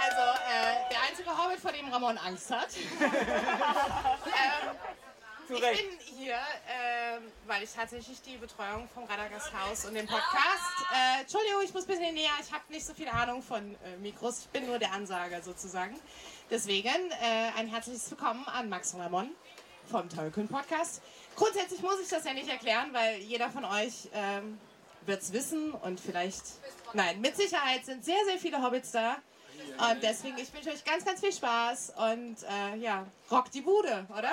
Also, äh, der einzige Hobbit, vor dem Ramon Angst hat. ähm, ich bin hier, ähm, weil ich tatsächlich die Betreuung vom Radagast Haus und dem Podcast. Äh, Entschuldigung, ich muss ein bisschen näher. Ich habe nicht so viel Ahnung von äh, Mikros. Ich bin nur der Ansager sozusagen. Deswegen äh, ein herzliches Willkommen an Max und Ramon vom Tollkühn Podcast. Grundsätzlich muss ich das ja nicht erklären, weil jeder von euch ähm, wird es wissen und vielleicht, nein, mit Sicherheit sind sehr, sehr viele Hobbits da. Und deswegen, ich wünsche euch ganz, ganz viel Spaß und äh, ja, rock die Bude, oder?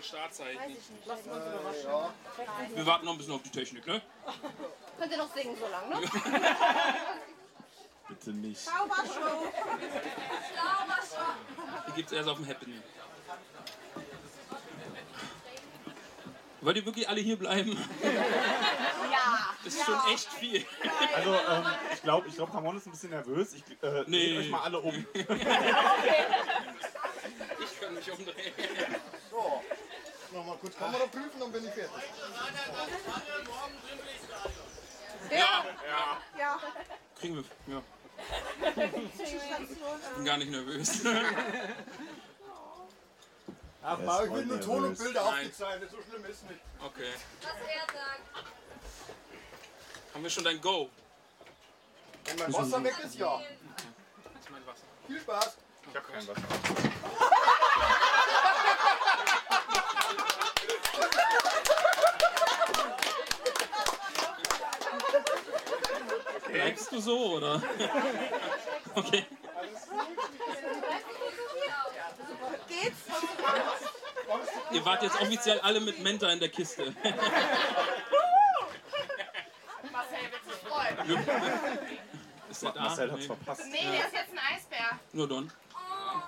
Startzeichen. Wir warten noch ein bisschen auf die Technik, ne? Könnt ihr noch singen so lange, ne? Bitte nicht. Die gibt's erst auf dem Happening. Wollt ihr wirklich alle hier bleiben? Ja. Das ist schon echt viel. Also, ähm, ich glaube, ich glaub, Ramon ist ein bisschen nervös. Ich äh, Nee. euch mal alle um. Ich kann mich umdrehen. So, nochmal kurz Kamera prüfen, dann bin ich fertig. Ja, Ja. kriegen wir. Ja. Ich bin gar nicht nervös. Ach, ist ich will nur Ton und. Bilder Nein. aufgezeichnet, so schlimm ist es nicht. Okay. Was er sagt. Haben wir schon dein Go? Wenn mein Wasser weg ist, ja. Das ist mein Wasser. Viel Spaß. Ich hab kein Wasser. Bleibst du so, oder? Okay. Geht's? Ihr wart jetzt offiziell alle mit Menta in der Kiste. Marcel wird sich freuen. Ist der da? Marcel hat's Nee. verpasst. Nee, der ist jetzt ein Eisbär. Nur Don.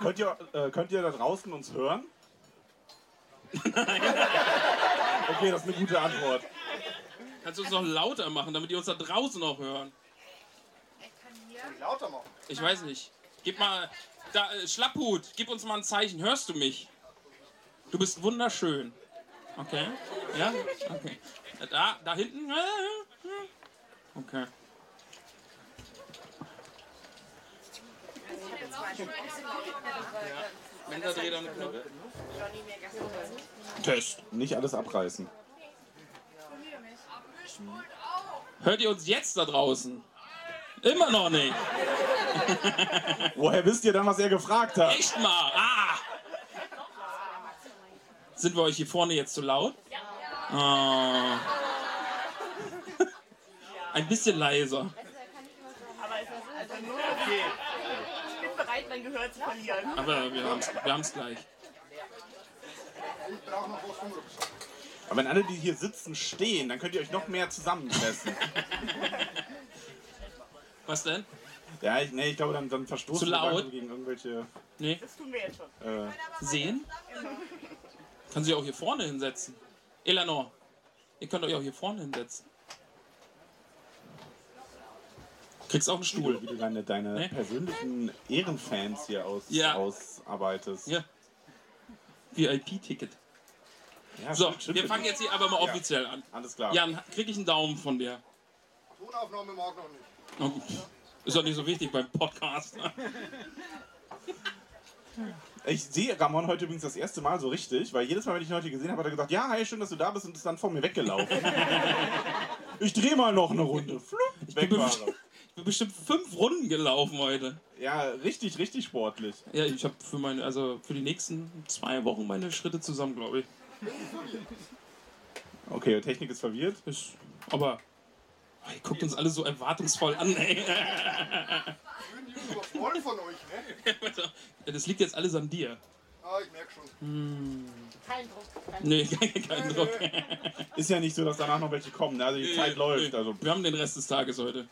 Könnt ihr, äh, könnt ihr da draußen uns hören? Okay, das ist eine gute Antwort. Kannst du uns noch lauter machen, damit die uns da draußen auch hören? Lauter machen. Ich weiß nicht. Gib mal. Da, äh, Schlapphut, gib uns mal ein Zeichen. Hörst du mich? Du bist wunderschön. Okay. Ja? Okay. Da, da hinten? Okay. Dreht. Test. Nicht alles abreißen. Hört ihr uns jetzt da draußen? Immer noch nicht. Woher wisst ihr dann, was er gefragt hat? Echt mal. Ah. Sind wir euch hier vorne jetzt zu laut? Ja. Ein bisschen leiser. Ich bin bereit, mein Gehör zu verlieren. Aber wir haben es wir haben's gleich. Ich brauche noch was. Aber wenn alle, die hier sitzen, stehen, dann könnt ihr euch noch mehr zusammenpressen. Was denn? Ja, ich, nee, ich glaube, dann, dann verstoßen Zu wir laut? gegen irgendwelche. Nee. Das tun wir jetzt schon. Äh, Sehen? Kann sich auch hier vorne hinsetzen. Eleanor, ihr könnt euch auch hier vorne hinsetzen. Kriegst auch einen Stuhl. wie du deine, deine Nee. persönlichen Ehrenfans hier aus, Ja. ausarbeitest. Ja. VIP-Ticket. Ja, So, stimmt, wir fangen jetzt hier aber mal offiziell an. Alles klar. Jan, krieg ich einen Daumen von dir? Tonaufnahme mag noch nicht. Ist doch nicht so wichtig beim Podcast. Ich sehe Ramon heute übrigens das erste Mal so richtig, weil jedes Mal, wenn ich ihn heute gesehen habe, hat er gesagt, ja, hi, schön, dass du da bist und ist dann vor mir weggelaufen. ich drehe mal noch eine Runde. Flup, weg bin war best- er. Ich bin bestimmt fünf Runden gelaufen heute. Ja, richtig, richtig sportlich. Ja, ich habe für meine, also für die nächsten zwei Wochen meine Schritte zusammen, glaube ich. Okay, Technik ist verwirrt. Ist, aber oh, ihr guckt uns alle so erwartungsvoll an, ey. voll von euch, ne? Das liegt jetzt alles an dir. Ah, ich merke schon. Kein Druck. Kein Nee, kein Druck. Ist ja nicht so, dass danach noch welche kommen. Ne? Also die Zeit läuft. Also Wir haben den Rest des Tages heute.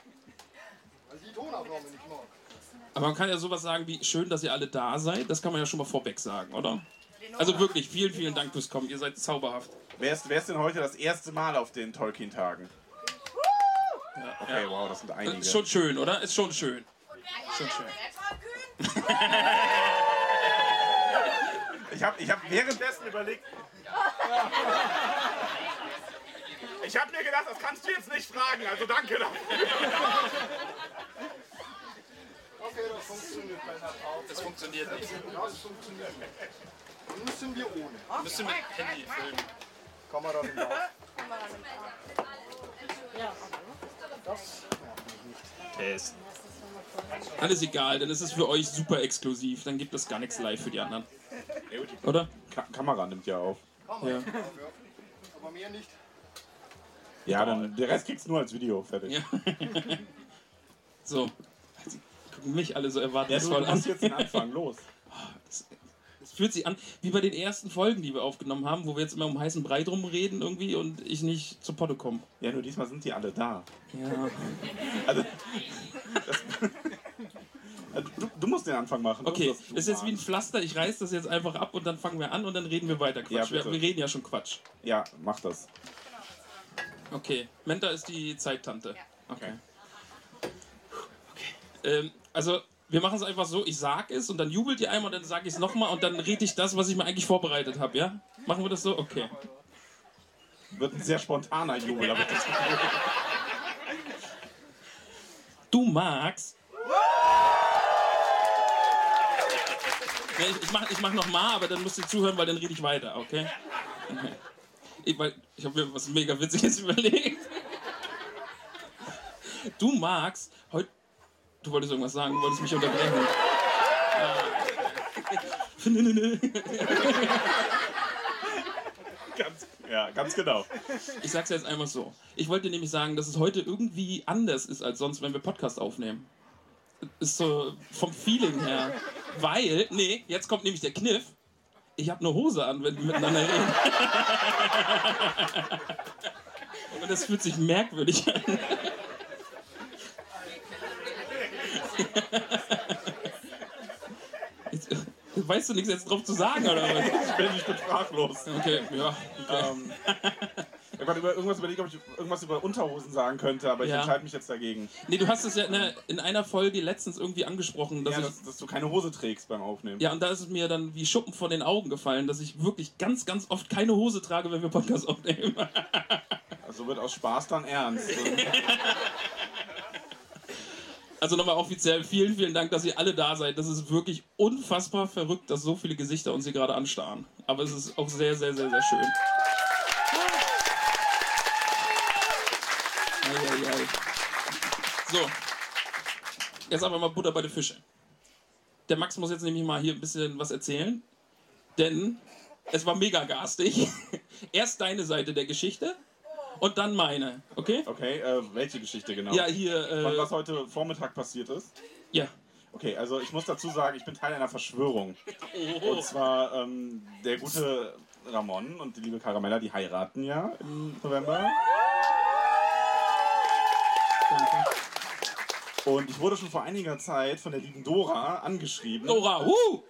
Ich die Tonaufnahme nicht mag. Aber man kann ja sowas sagen wie, schön, dass ihr alle da seid. Das kann man ja schon mal vorweg sagen, oder? Also wirklich, vielen, vielen Dank fürs Kommen. Ihr seid zauberhaft. wer, ist, wer ist denn heute das erste Mal auf den Tolkien-Tagen? Okay, wow, das sind einige. Ist schon schön, oder? Ist schon schön. Schon schön. Ich habe ich hab währenddessen überlegt. Ich habe mir gedacht, das kannst du jetzt nicht fragen, also danke dafür. Okay, das funktioniert bei einer. Das funktioniert nicht. Das funktioniert nicht. Dann müssen wir ohne. Müssen mit Handy filmen. Kamera im Lauf. Test. Alles egal, dann ist es für euch super exklusiv. Dann gibt es gar nichts live für die anderen. Oder? Ka Kamera nimmt ja auf. Ja. Aber mehr nicht. Ja, dann der Rest kriegst du nur als Video. Fertig. Ja. So. Sie gucken mich alle so Ja, du, erwartungsvoll an. musst jetzt den Anfang los. Fühlt sich an wie bei den ersten Folgen, die wir aufgenommen haben, wo wir jetzt immer um heißen Brei drum reden irgendwie und ich nicht zu Potte komme. Ja, nur diesmal sind die alle da. Ja. Also, das, also du, du musst den Anfang machen. Okay, das ist jetzt wie ein. Pflaster. Ich reiß das jetzt einfach ab und dann fangen wir an und dann reden wir weiter Quatsch. Ja, wir, wir reden ja schon Quatsch. Ja, mach das. Okay, Menta ist die Zeittante. Okay. okay. Ähm, also, wir machen es einfach so, ich sag es und dann jubelt ihr einmal und dann sag ich es nochmal und dann rede ich das, was ich mir eigentlich vorbereitet habe, ja? Machen wir das so? Okay. Wird ein sehr spontaner Jubel, aber das Du magst. Ja, ich, ich mach, ich mach nochmal, aber dann musst du zuhören, weil dann rede ich weiter, okay? okay. Ich, weil, ich habe mir was mega Witziges überlegt. Du magst heute. Du wolltest irgendwas sagen, du wolltest mich unterbrechen. ganz, ja, ganz genau. Ich sag's jetzt einmal so. Ich wollte nämlich sagen, dass es heute irgendwie anders ist als sonst, wenn wir Podcast aufnehmen. Ist so vom Feeling her. Weil, nee, jetzt kommt nämlich der Kniff. Ich habe eine Hose an, wenn wir miteinander reden. Und das fühlt sich merkwürdig an. Jetzt, weißt du nichts jetzt drauf zu sagen, oder was? Ich bin, ich bin sprachlos. Okay, ja. Okay. Ähm, ich über irgendwas überlegt, ob ich irgendwas über Unterhosen sagen könnte, aber ich Ja. entscheide mich jetzt dagegen. Nee, du hast es ja in, einer- in einer Folge letztens irgendwie angesprochen, dass Ja, ich. dass, dass du keine Hose trägst beim Aufnehmen. Ja, und da ist es mir dann wie Schuppen von den Augen gefallen, dass ich wirklich ganz, ganz oft keine Hose trage, wenn wir Podcast aufnehmen. Also wird aus Spaß dann ernst. Also nochmal offiziell vielen, vielen Dank, dass ihr alle da seid. Das ist wirklich unfassbar verrückt, dass so viele Gesichter uns hier gerade anstarren. Aber es ist auch sehr, sehr, sehr, sehr schön. Eieiei. So. Jetzt aber mal Butter bei den Fische. Der Max muss jetzt nämlich mal hier ein bisschen was erzählen. Denn es war mega garstig. Erst deine Seite der Geschichte und dann meine. Okay? Okay, äh, welche Geschichte genau? Ja, hier. Von Äh, was heute Vormittag passiert ist? ja. Okay, also ich muss dazu sagen, ich bin Teil einer Verschwörung. Oh. Und zwar ähm, der gute Ramon und die liebe Caramella, die heiraten ja im November. Und ich wurde schon vor einiger Zeit von der lieben Dora angeschrieben. Dora, huh!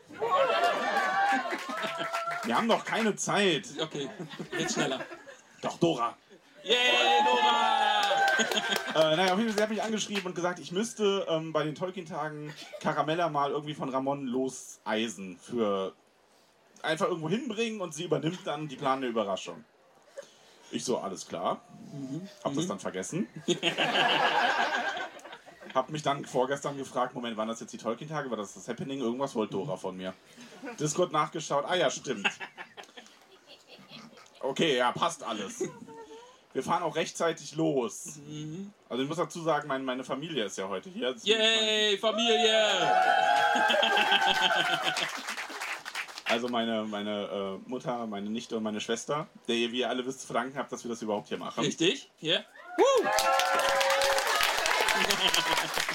Wir haben doch keine Zeit. Okay, jetzt schneller. Doch, Dora. Yay, Dora! Äh, naja, auf jeden Fall, sie hat mich angeschrieben und gesagt, ich müsste ähm, bei den Tolkien-Tagen Caramella mal irgendwie von Ramon loseisen für einfach irgendwo hinbringen und sie übernimmt dann die planende Überraschung. Ich so, alles klar. Hab das dann vergessen. Hab mich dann vorgestern gefragt, Moment, waren das jetzt die Tolkien-Tage? War das das Happening? Irgendwas wollte Dora von mir. Discord nachgeschaut, ah ja, stimmt. Okay, ja, passt alles. Wir fahren auch rechtzeitig los. Also ich muss dazu sagen, mein, meine Familie ist ja heute hier. Yay, Familie! Also meine, meine äh, Mutter, meine Nichte und meine Schwester, der ihr, wie ihr alle wisst, zu verdanken habt, dass wir das überhaupt hier machen. Richtig? Ja?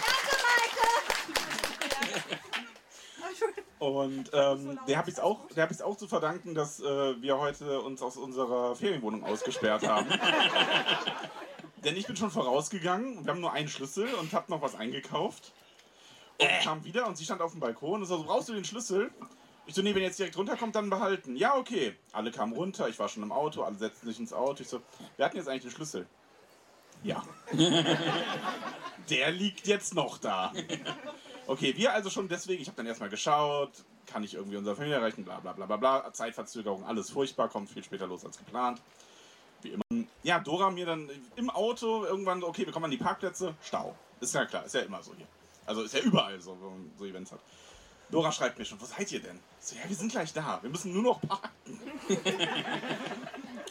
Und ähm, der habe ich es auch, der hab ich's auch zu verdanken, dass äh, wir heute uns aus unserer Ferienwohnung ausgesperrt haben. Denn ich bin schon vorausgegangen, wir haben nur einen Schlüssel und habe noch was eingekauft. Und kam wieder und sie stand auf dem Balkon und so, brauchst du den Schlüssel? Ich so, nee, wenn ihr jetzt direkt runterkommt, dann behalten. Ja, okay. Alle kamen runter, ich war schon im Auto, alle setzten sich ins Auto. Ich so, wer hat denn jetzt eigentlich den Schlüssel? Ja. Der liegt jetzt noch da. Okay, wir also schon deswegen, ich habe dann erstmal geschaut, kann ich irgendwie unsere Familie erreichen, bla bla bla bla bla, Zeitverzögerung, alles furchtbar, kommt viel später los als geplant. Wie immer. Ja, Dora mir dann im Auto irgendwann, okay, wir kommen an die Parkplätze, Stau. Ist ja klar, ist ja immer so hier. Also ist ja überall so, wenn man so Events hat. Dora schreibt mir schon, wo seid ihr denn? So, ja, wir sind gleich da, wir müssen nur noch parken.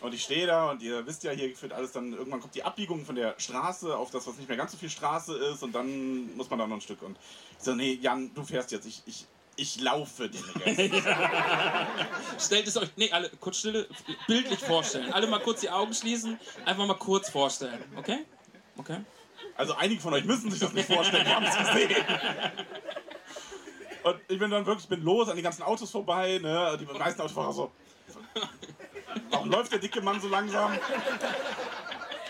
und ich stehe da und ihr wisst ja, hier führt alles dann, irgendwann kommt die Abbiegung von der Straße auf das, was nicht mehr ganz so viel Straße ist und dann muss man da noch ein Stück. Und ich so, nee, Jan, du fährst jetzt, ich, ich, ich laufe den Rest. Stellt es euch, nee, alle kurz stille, bildlich vorstellen. Alle mal kurz die Augen schließen, einfach mal kurz vorstellen, okay? Okay? Also einige von euch müssen sich das nicht vorstellen, wir haben es gesehen. Und ich bin dann wirklich, bin los an die ganzen Autos vorbei, ne? Die meisten Autofahrer so. Warum läuft der dicke Mann so langsam?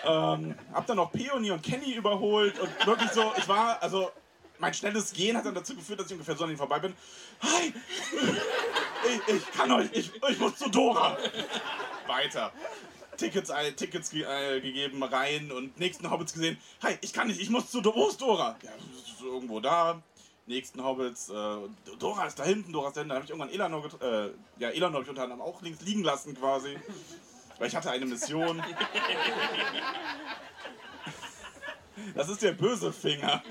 Ähm, hab dann noch Peony und Kenny überholt und wirklich so, ich war, also mein schnelles Gehen hat dann dazu geführt, dass ich ungefähr so an ihm vorbei bin. Hi! Ich, ich kann euch, ich, ich muss zu Dora! Weiter. Tickets, Tickets ge äh, gegeben, rein und nächsten Hobbits gesehen. Hi, ich kann nicht, ich muss zu Dora. Wo ist Dora? Ja, ist irgendwo da. Nächsten Hobbits, äh, Dora ist da hinten, Dora ist da hinten. Da habe ich irgendwann Elanor, äh, ja, Elanor habe ich unter anderem auch links liegen lassen quasi. Weil ich hatte eine Mission. Das ist der böse Finger.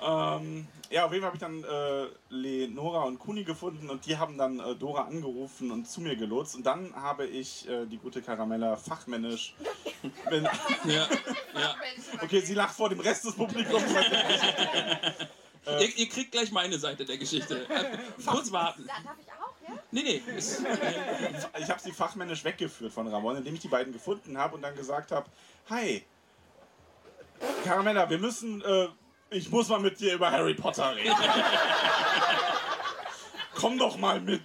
ähm, ja, auf jeden Fall habe ich dann äh, Lenora und Kuni gefunden und die haben dann äh, Dora angerufen und zu mir gelotst. Und dann habe ich äh, die gute Karamella fachmännisch. Wenn, Ja, ja. okay, sie lacht vor dem Rest des Publikums. Ihr, ihr kriegt gleich meine Seite der Geschichte. Äh, kurz warten. Da, darf ich auch, ja? Nee, nee. Ist, ich habe sie fachmännisch weggeführt von Ramon, indem ich die beiden gefunden habe und dann gesagt habe: Hi, Caramella, wir müssen. Ich muss mal mit dir über Harry Potter reden. Komm doch mal mit.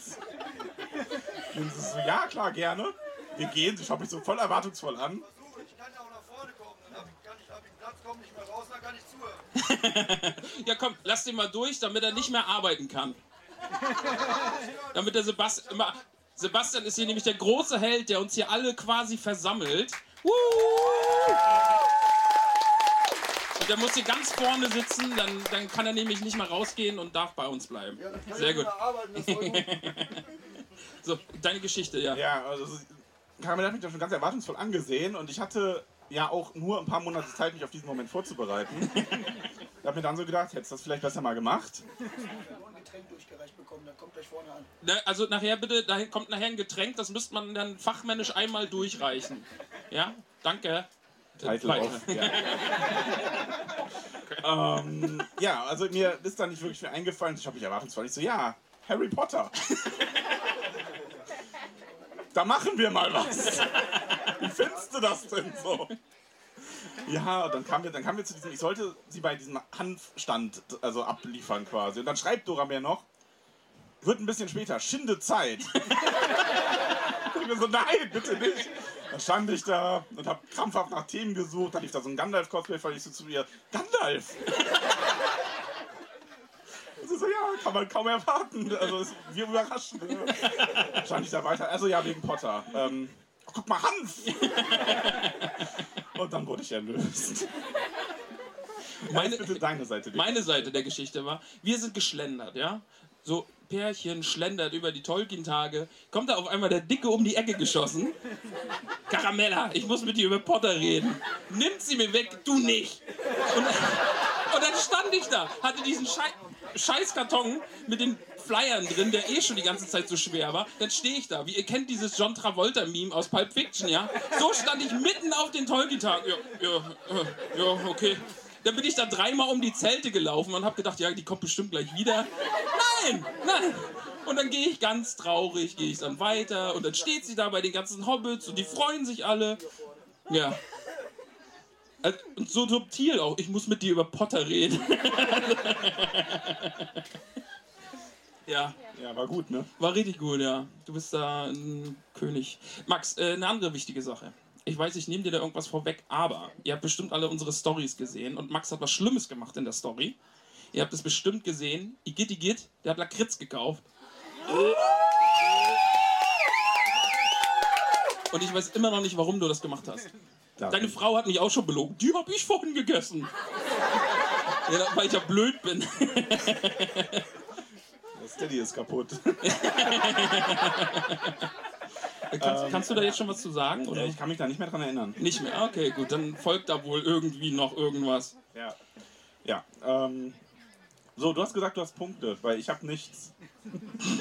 Und sie so, ja, klar, gerne. Wir gehen, sie schaut mich so voll erwartungsvoll an. Ich kann ja auch nach vorne kommen. Dann ich, kann ich, hab ich Platz, komm nicht mehr raus, dann kann ich zuhören. ja, komm, lass den mal durch, damit er nicht mehr arbeiten kann. damit der Sebastian immer. Sebastian ist hier nämlich der große Held, der uns hier alle quasi versammelt. Woo! Und der muss hier ganz vorne sitzen, dann, dann kann er nämlich nicht mehr rausgehen und darf bei uns bleiben. Ja, dann kann Sehr ich gut. arbeiten, gut. So, deine Geschichte, ja. Ja, also Caramella hat mich da schon ganz erwartungsvoll angesehen und ich hatte ja auch nur ein paar Monate Zeit, mich auf diesen Moment vorzubereiten. Ich habe mir dann so gedacht, hättest du das vielleicht besser mal gemacht? Ich habe ein Getränk durchgereicht bekommen, dann kommt gleich vorne an. Ne, Also nachher bitte, da kommt nachher ein Getränk, das müsste man dann fachmännisch einmal durchreichen. Ja, danke. Title Weiter. auf. Ja. ähm, ja, also mir ist da nicht wirklich viel eingefallen. Ich habe mich erwartungsvoll. Ich so, ja, Harry Potter. da machen wir mal was. Wie findest du das denn so? Ja, und dann kamen wir, dann kamen wir zu diesem, ich sollte sie bei diesem Hanfstand also abliefern quasi. Und dann schreibt Dora mir noch, wird ein bisschen später, schinde Zeit. ich mir so, nein, bitte nicht. Dann stand ich da und habe krampfhaft nach Themen gesucht. Dann lief da so ein Gandalf-Cosplay, weil ich so zu ihr, Gandalf! Und sie so, ja, kann man kaum erwarten. Also, es, wir überraschen. Ne? Stand ich da weiter. Also, ja, wegen Potter. Ähm, oh, guck mal, Hanf! und dann wurde ich erlöst. Meine, Bitte deine Seite. meine Seite der Geschichte war, wir sind geschlendert, ja? So Pärchen schlendert über die Tolkien-Tage, kommt da auf einmal der Dicke um die Ecke geschossen. Caramella, ich muss mit dir über Potter reden. Nimmt sie mir weg, du nicht. Und, und dann stand ich da, hatte diesen Schei Scheißkarton mit den Flyern drin, der eh schon die ganze Zeit so schwer war. Dann stehe ich da, wie ihr kennt dieses John Travolta-Meme aus Pulp Fiction, ja? So stand ich mitten auf den Tolkien-Tagen. Ja, ja, äh, ja, okay. Dann bin ich da dreimal um die Zelte gelaufen und habe gedacht, ja, die kommt bestimmt gleich wieder. Nein, nein. Und dann gehe ich ganz traurig, gehe ich dann weiter und dann steht sie da bei den ganzen Hobbits und die freuen sich alle. Ja. Äh, Und so subtil auch. Ich muss mit dir über Potter reden. ja, Ja, war gut, ne? war richtig gut, ja. Du bist da ein König. Max, äh, eine andere wichtige Sache. Ich weiß, ich nehme dir da irgendwas vorweg, aber ihr habt bestimmt alle unsere Stories gesehen und Max hat was Schlimmes gemacht in der Story. Ihr habt es bestimmt gesehen. Igitt, Igitt, der hat Lakritz gekauft. Und ich weiß immer noch nicht, warum du das gemacht hast. Deine Frau hat mich auch schon belogen. Die habe ich vorhin gegessen. Ja, weil ich ja blöd bin. Das Steady ist kaputt. Kannst, kannst du da jetzt schon was zu sagen? Oder? Ja, ich kann mich da nicht mehr dran erinnern. Nicht mehr? Okay, gut. Dann folgt da wohl irgendwie noch irgendwas. Ja. Ja, ähm. So, du hast gesagt, du hast Punkte, weil ich habe nichts.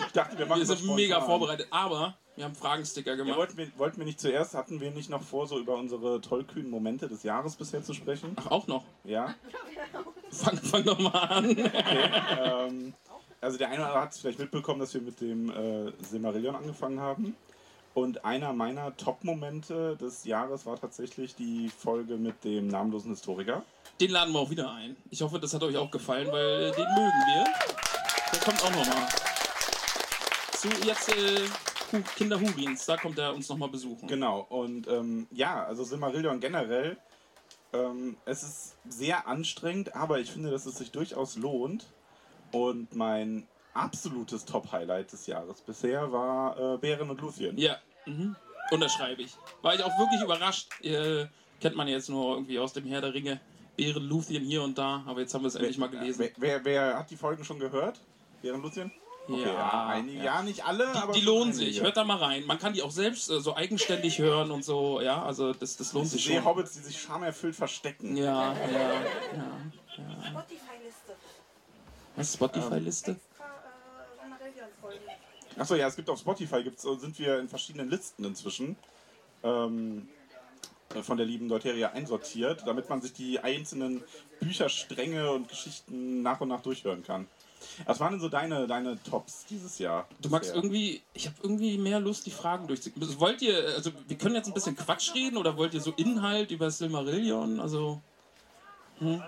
Ich dachte, wir machen Wir sind mega vorbereitet. Aber wir haben Fragensticker Ja, gemacht. wollten, wir, wollten wir nicht zuerst, hatten wir nicht noch vor, so über unsere tollkühnen Momente des Jahres bisher zu sprechen? Ach, auch noch. Ja. Fang, fang doch mal an. ähm, also der eine oder andere hat es vielleicht mitbekommen, dass wir mit dem äh, Silmarillion angefangen haben. Und einer meiner Top-Momente des Jahres war tatsächlich die Folge mit dem namenlosen Historiker. Den laden wir auch wieder ein. Ich hoffe, das hat euch auch gefallen, weil den mögen wir. Der kommt auch nochmal. Zu jetzt äh, Kinder Hurins, da kommt er uns nochmal besuchen. Genau, und ähm, ja, also Silmarillion generell, ähm, es ist sehr anstrengend, aber ich finde, dass es sich durchaus lohnt. Und mein absolutes Top-Highlight des Jahres bisher war äh, Bären und Luthien. Ja, mhm. unterschreibe ich. War ich auch wirklich überrascht. Äh, kennt man jetzt nur irgendwie aus dem Herr der Ringe. Bären, Luthien hier und da, aber jetzt haben wir es endlich mal gelesen. Wer, wer, wer hat die Folgen schon gehört? Bären und Luthien? Okay, Ja, ja, einige, ja. ja. nicht alle, aber Die, die schon lohnen einige. sich, hört da mal rein. Man kann die auch selbst äh, so eigenständig hören und so, ja, also das, das lohnt Ich sich sehe schon. Hobbits, die sich schamerfüllt verstecken. Ja, ja, ja. Spotify-Liste. Was, Spotify-Liste? Äh, Silmarillion-Folgen. Achso, ja, es gibt auf Spotify, gibt's, äh, sind wir in verschiedenen Listen inzwischen. Ähm, äh, von der lieben Deuteria einsortiert, damit man sich die einzelnen Bücherstränge und Geschichten nach und nach durchhören kann. Was waren denn so deine, deine Tops dieses Jahr? Du magst bisher? irgendwie, ich habe irgendwie mehr Lust, die Fragen durchzuziehen. Wollt ihr, also wir können jetzt ein bisschen Quatsch reden oder wollt ihr so Inhalt über Silmarillion? Also, so?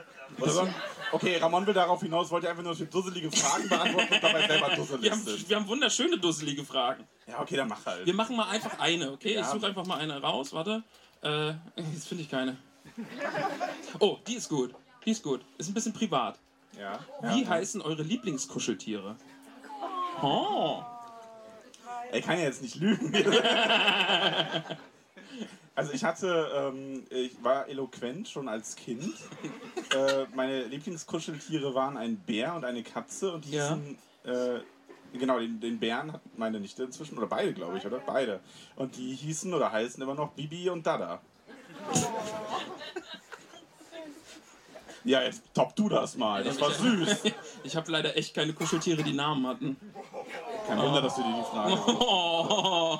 Okay, Ramon will darauf hinaus, wollte einfach nur für dusselige Fragen beantworten und dabei selber dusselig wir haben, wir haben wunderschöne, dusselige Fragen. Ja, okay, dann mach halt. Wir machen mal einfach eine, okay? Ja. Ich suche einfach mal eine raus, warte. Äh, jetzt finde ich keine. Oh, die ist gut. Die ist gut. Ist ein bisschen privat. Ja. Wie ja. heißen eure Lieblingskuscheltiere? Oh. Er kann ja jetzt nicht lügen. Also ich hatte, ähm, ich war eloquent schon als Kind. Äh, meine Lieblingskuscheltiere waren ein Bär und eine Katze und die Ja. hießen, äh, genau, den, den Bären hat meine Nichte inzwischen, oder beide glaube ich, oder? Beide. Und die hießen oder heißen immer noch Bibi und Dada. Ja, jetzt top du das mal, das war süß. Ich habe leider echt keine Kuscheltiere, die Namen hatten. Kein Wunder, dass du dir die Frage Oh,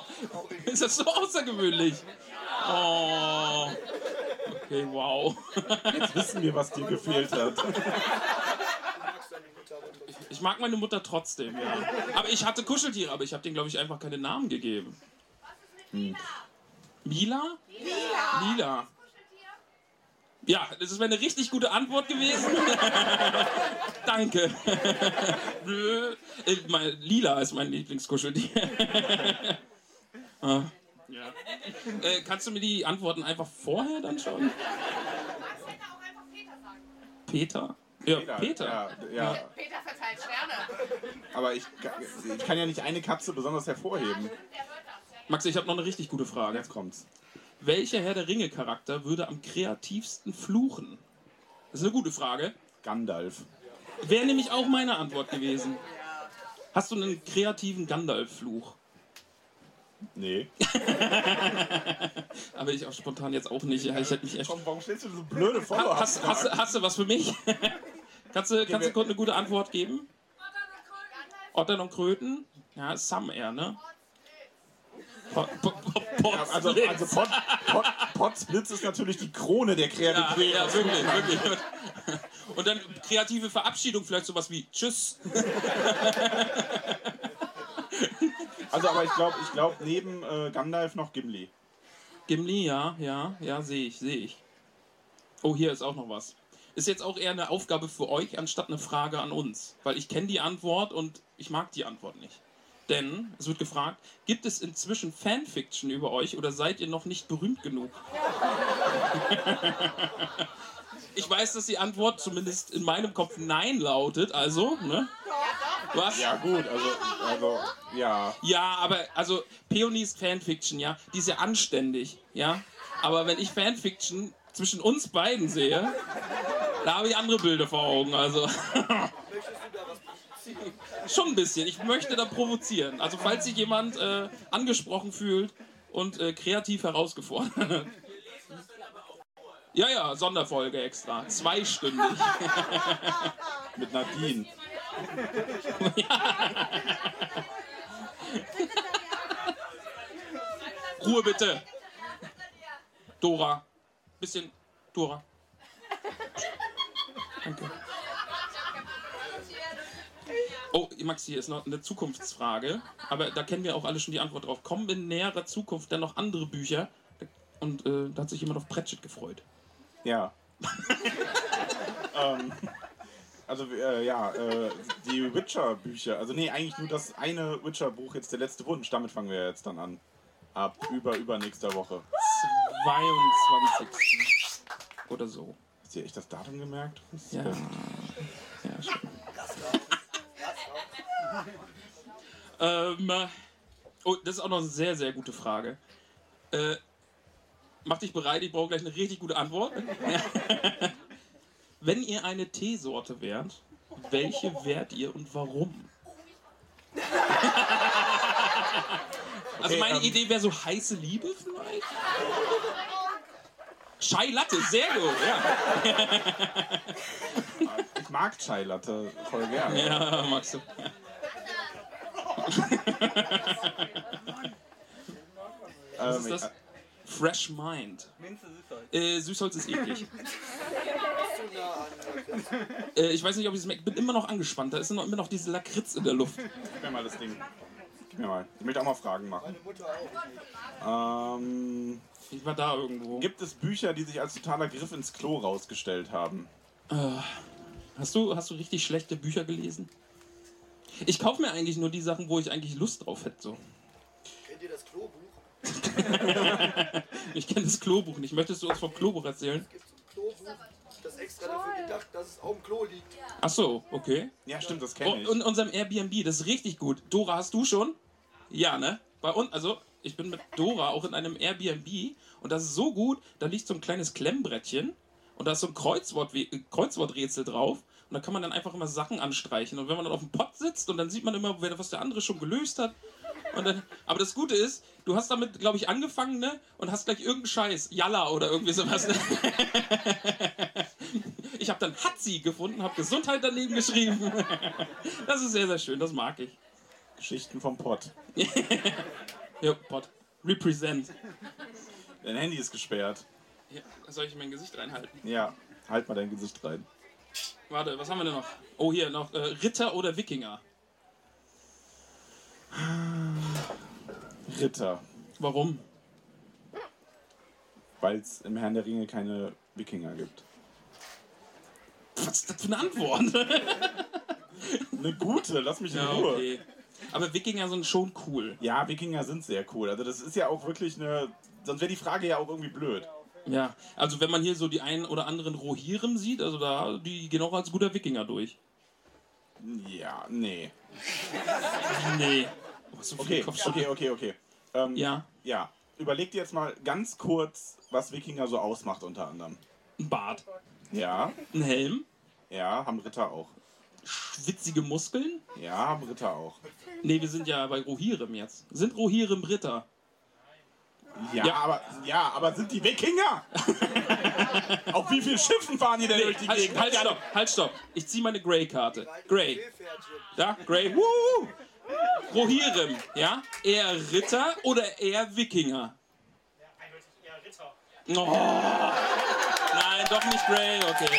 ist das so außergewöhnlich? Oh. Okay, wow. Jetzt wissen wir, was dir gefehlt hat. Ich mag meine Mutter trotzdem, ja. Aber ich hatte Kuscheltiere, aber ich habe denen, glaube ich, einfach keine Namen gegeben. Hm. Mila? Lila. Lila. Ja, das wäre eine richtig gute Antwort gewesen. Danke. Äh, Lila ist mein Lieblingskuscheltier. ah, ja. äh, kannst du mir die Antworten einfach vorher dann schon? Peter? Ja, Peter. Ja, ja. Peter verteilt Sterne. Aber ich, kann- ich kann ja nicht eine Katze besonders hervorheben. Max, ich habe noch eine richtig gute Frage. Jetzt kommt's. Welcher Herr der Ringe-Charakter würde am kreativsten fluchen? Das ist eine gute Frage. Gandalf. Wäre nämlich auch meine Antwort gewesen. Hast du einen kreativen Gandalf-Fluch? Nee. Aber ich auch spontan jetzt auch nicht. Ja, ich hätte mich echt. Komm, warum stellst du so blöde Ha- Follow-ups? Hast, hast, hast du was für mich? kannst du, kannst du kurz eine gute Antwort geben? Ottern und Kröten? Ja, Sam eher, ne? Po- po- po- Ja, also, also Pot, Pot, Potsblitz ist natürlich die Krone der Ja, Kreativität. ja, wirklich, wirklich. Und dann kreative Verabschiedung, vielleicht sowas wie Tschüss. Also, aber ich glaube, ich glaub, neben äh, Gandalf noch Gimli. Gimli, ja, ja, ja, sehe ich, sehe ich. Oh, hier ist auch noch was. Ist jetzt auch eher eine Aufgabe für euch, anstatt eine Frage an uns. Weil ich kenne die Antwort und ich mag die Antwort nicht. Denn es wird gefragt, gibt es inzwischen Fanfiction über euch oder seid ihr noch nicht berühmt genug? ich weiß, dass die Antwort zumindest in meinem Kopf Nein lautet, also, ne? Was? Ja, gut, also, also, ja. Ja, aber also Peonies Fanfiction, ja, die ist ja anständig, ja. Aber wenn ich Fanfiction zwischen uns beiden sehe, da habe ich andere Bilder vor Augen, also. Schon ein bisschen. Ich möchte da provozieren. Also falls sich jemand äh, angesprochen fühlt und äh, kreativ herausgefordert. Ja, ja, Sonderfolge extra. Zweistündig. Mit Nadine. Ruhe bitte. Dora. Bisschen Dora. Danke. Oh, Max, hier ist noch eine Zukunftsfrage. Aber da kennen wir auch alle schon die Antwort drauf. Kommen in näherer Zukunft dann noch andere Bücher? Und äh, da hat sich jemand auf Pratchett gefreut. Ja. ähm, also, äh, ja, äh, die Witcher-Bücher. Also, nee, eigentlich nur das eine Witcher-Buch, jetzt der letzte Wunsch. Damit fangen wir jetzt dann an. Ab über, übernächster Woche. 22. Oder so. Hast du dir echt das Datum gemerkt? Das Ja. ist- Ja, schon. ähm, oh, das ist auch noch eine sehr, sehr gute Frage. Äh, mach dich bereit, ich brauche gleich eine richtig gute Antwort. Wenn ihr eine Teesorte wärt, welche wärt ihr und warum? also Okay, meine ähm, Idee wäre so heiße Liebe vielleicht. Chai Latte, sehr gut, ja. Ich mag Chai Latte voll gerne. Ja, magst du. Was ist Ähm, das? Fresh Mind. Äh, Süßholz ist eklig. Äh, ich weiß nicht, ob ich es merke. Ich bin immer noch angespannt. Da ist noch, immer noch diese Lakritz in der Luft. Gib mir mal das Ding. Gib mir mal. Ich möchte auch mal Fragen machen. Ähm, Ich war da irgendwo. gibt es Bücher, die sich als totaler Griff ins Klo rausgestellt haben? Hast du, hast du richtig schlechte Bücher gelesen? Ich kaufe mir eigentlich nur die Sachen, wo ich eigentlich Lust drauf hätte. So. Kennt ihr das Klobuch? Ich kenne das Klobuch nicht. Möchtest du uns vom Klobuch erzählen? Es gibt ein Klobuch, das extra dafür gedacht, dass es auf dem Klo liegt. Ach so, okay. Ja, stimmt, das Oh, kenne ich. in unserem Airbnb, das ist richtig gut. Dora, hast du schon? Ja, ne? Bei uns, also ich bin mit Dora auch in einem Airbnb und das ist so gut, da liegt so ein kleines Klemmbrettchen und da ist so ein Kreuzwort, äh, Kreuzworträtsel drauf und da kann man dann einfach immer Sachen anstreichen und wenn man dann auf dem Pott sitzt und dann sieht man immer, wer- was der andere schon gelöst hat. Und dann, aber das Gute ist, du hast damit, glaube ich, angefangen, ne? Und hast gleich irgendeinen Scheiß, Jalla oder irgendwie sowas. Ne? Ich habe dann Hatzi gefunden, habe Gesundheit daneben geschrieben. Das ist sehr, sehr schön, das mag ich. Geschichten vom Pott. Ja, Pot. Represent. Dein Handy ist gesperrt. Ja, soll ich mein Gesicht reinhalten? Ja, halt mal dein Gesicht rein. Warte, was haben wir denn noch? Oh, hier noch äh, Ritter oder Wikinger. Ritter. Warum? Weil es im Herrn der Ringe keine Wikinger gibt. Was ist das für eine Antwort? Eine gute, lass mich in ja, Ruhe. okay. Aber Wikinger sind schon cool. Ja, Wikinger sind sehr cool. Also das ist ja auch wirklich eine. Sonst wäre die Frage ja auch irgendwie blöd. Ja, also wenn man hier so die einen oder anderen Rohirrim sieht, also da, die gehen auch als guter Wikinger durch. Ja, nee. Nee. Oh, so Okay, okay, okay, okay. Ähm, Ja, Ja. Überleg dir jetzt mal ganz kurz, was Wikinger so ausmacht unter anderem. ein Bart, Ja, ein Helm, ja, haben Ritter auch. schwitzige Muskeln. Ja, haben Ritter auch. Nee, wir sind ja bei Rohirrim jetzt. Sind Rohirrim Ritter? Ja, Ja. aber ja, aber sind die Wikinger? Auf wie vielen Schiffen fahren die denn durch die halt, Gegend? halt, stopp, halt, stopp. Ich zieh meine Grey-Karte. Grey. Da, Grey. Woo! Rohirrim, ja? Eher Ritter oder eher Wikinger? Oh. Nein, doch nicht Grey, okay.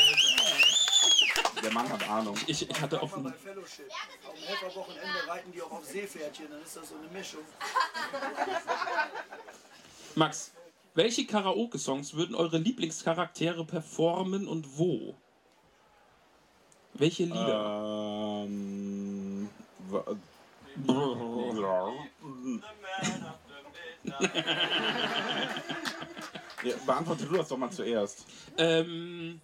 Der Mann hat Ahnung. Ich, ich hatte Mal offen. bei Fellowship. Am Helferwochenende reiten die auch auf Seepferdchen, dann ist das so eine Mischung. Max, Welche Karaoke-Songs würden eure Lieblingscharaktere performen und wo? Welche Lieder? Ähm, ja, beantworte du das doch mal zuerst. Ähm,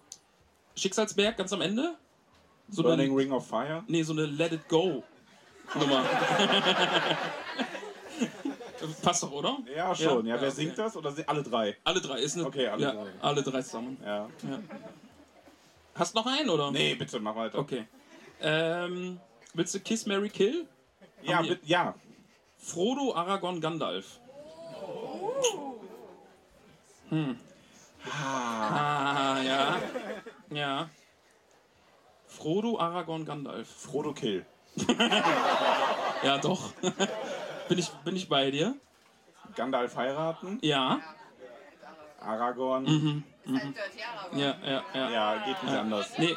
Schicksalsberg ganz am Ende? So Burning eine, Ring of Fire? nee, so eine Let It Go Nummer. Passt doch, oder? Ja, schon. Ja? Ja, wer Ja, singt okay. das? Oder alle drei? Alle drei ist eine. Okay, alle ja, drei. Alle drei zusammen. Ja. Hast noch einen, oder? Nee, bitte, mach weiter. Okay. Ähm, willst du Kiss Mary Kill? Ja, ja. Frodo, Aragorn, Gandalf. Hm. Ah, ja. Ja. Frodo, Aragorn, Gandalf. Frodo Kill. Ja, doch. bin, ich, bin ich bei dir? Gandalf heiraten. Ja. Aragorn. Mhm. Dirty Aragorn. Ja, ja, ja. Ja, geht nicht anders. Nee.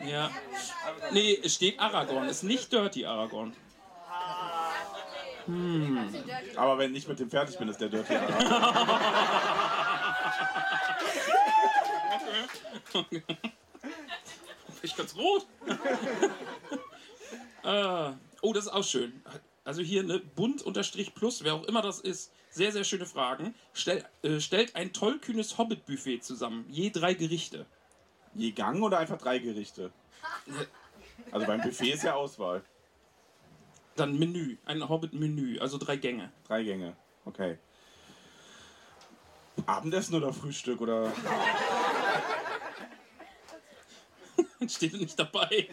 Ja. Nee, es steht Aragorn. Ist nicht Dirty Aragorn. Aber wenn ich mit dem fertig bin, ist der Dirty Aragorn. Ich ganz rot. äh, oh, das ist auch schön. Also hier eine bunt unterstrich plus, wer auch immer das ist. Sehr, sehr schöne Fragen. Stell, äh, stellt ein tollkühnes Hobbit-Buffet zusammen. Je drei Gerichte. Je Gang oder einfach drei Gerichte? Also beim Buffet ist ja Auswahl. Dann Menü. Ein Hobbit-Menü. Also drei Gänge. Drei Gänge. Okay. Abendessen oder Frühstück oder. Steht nicht dabei.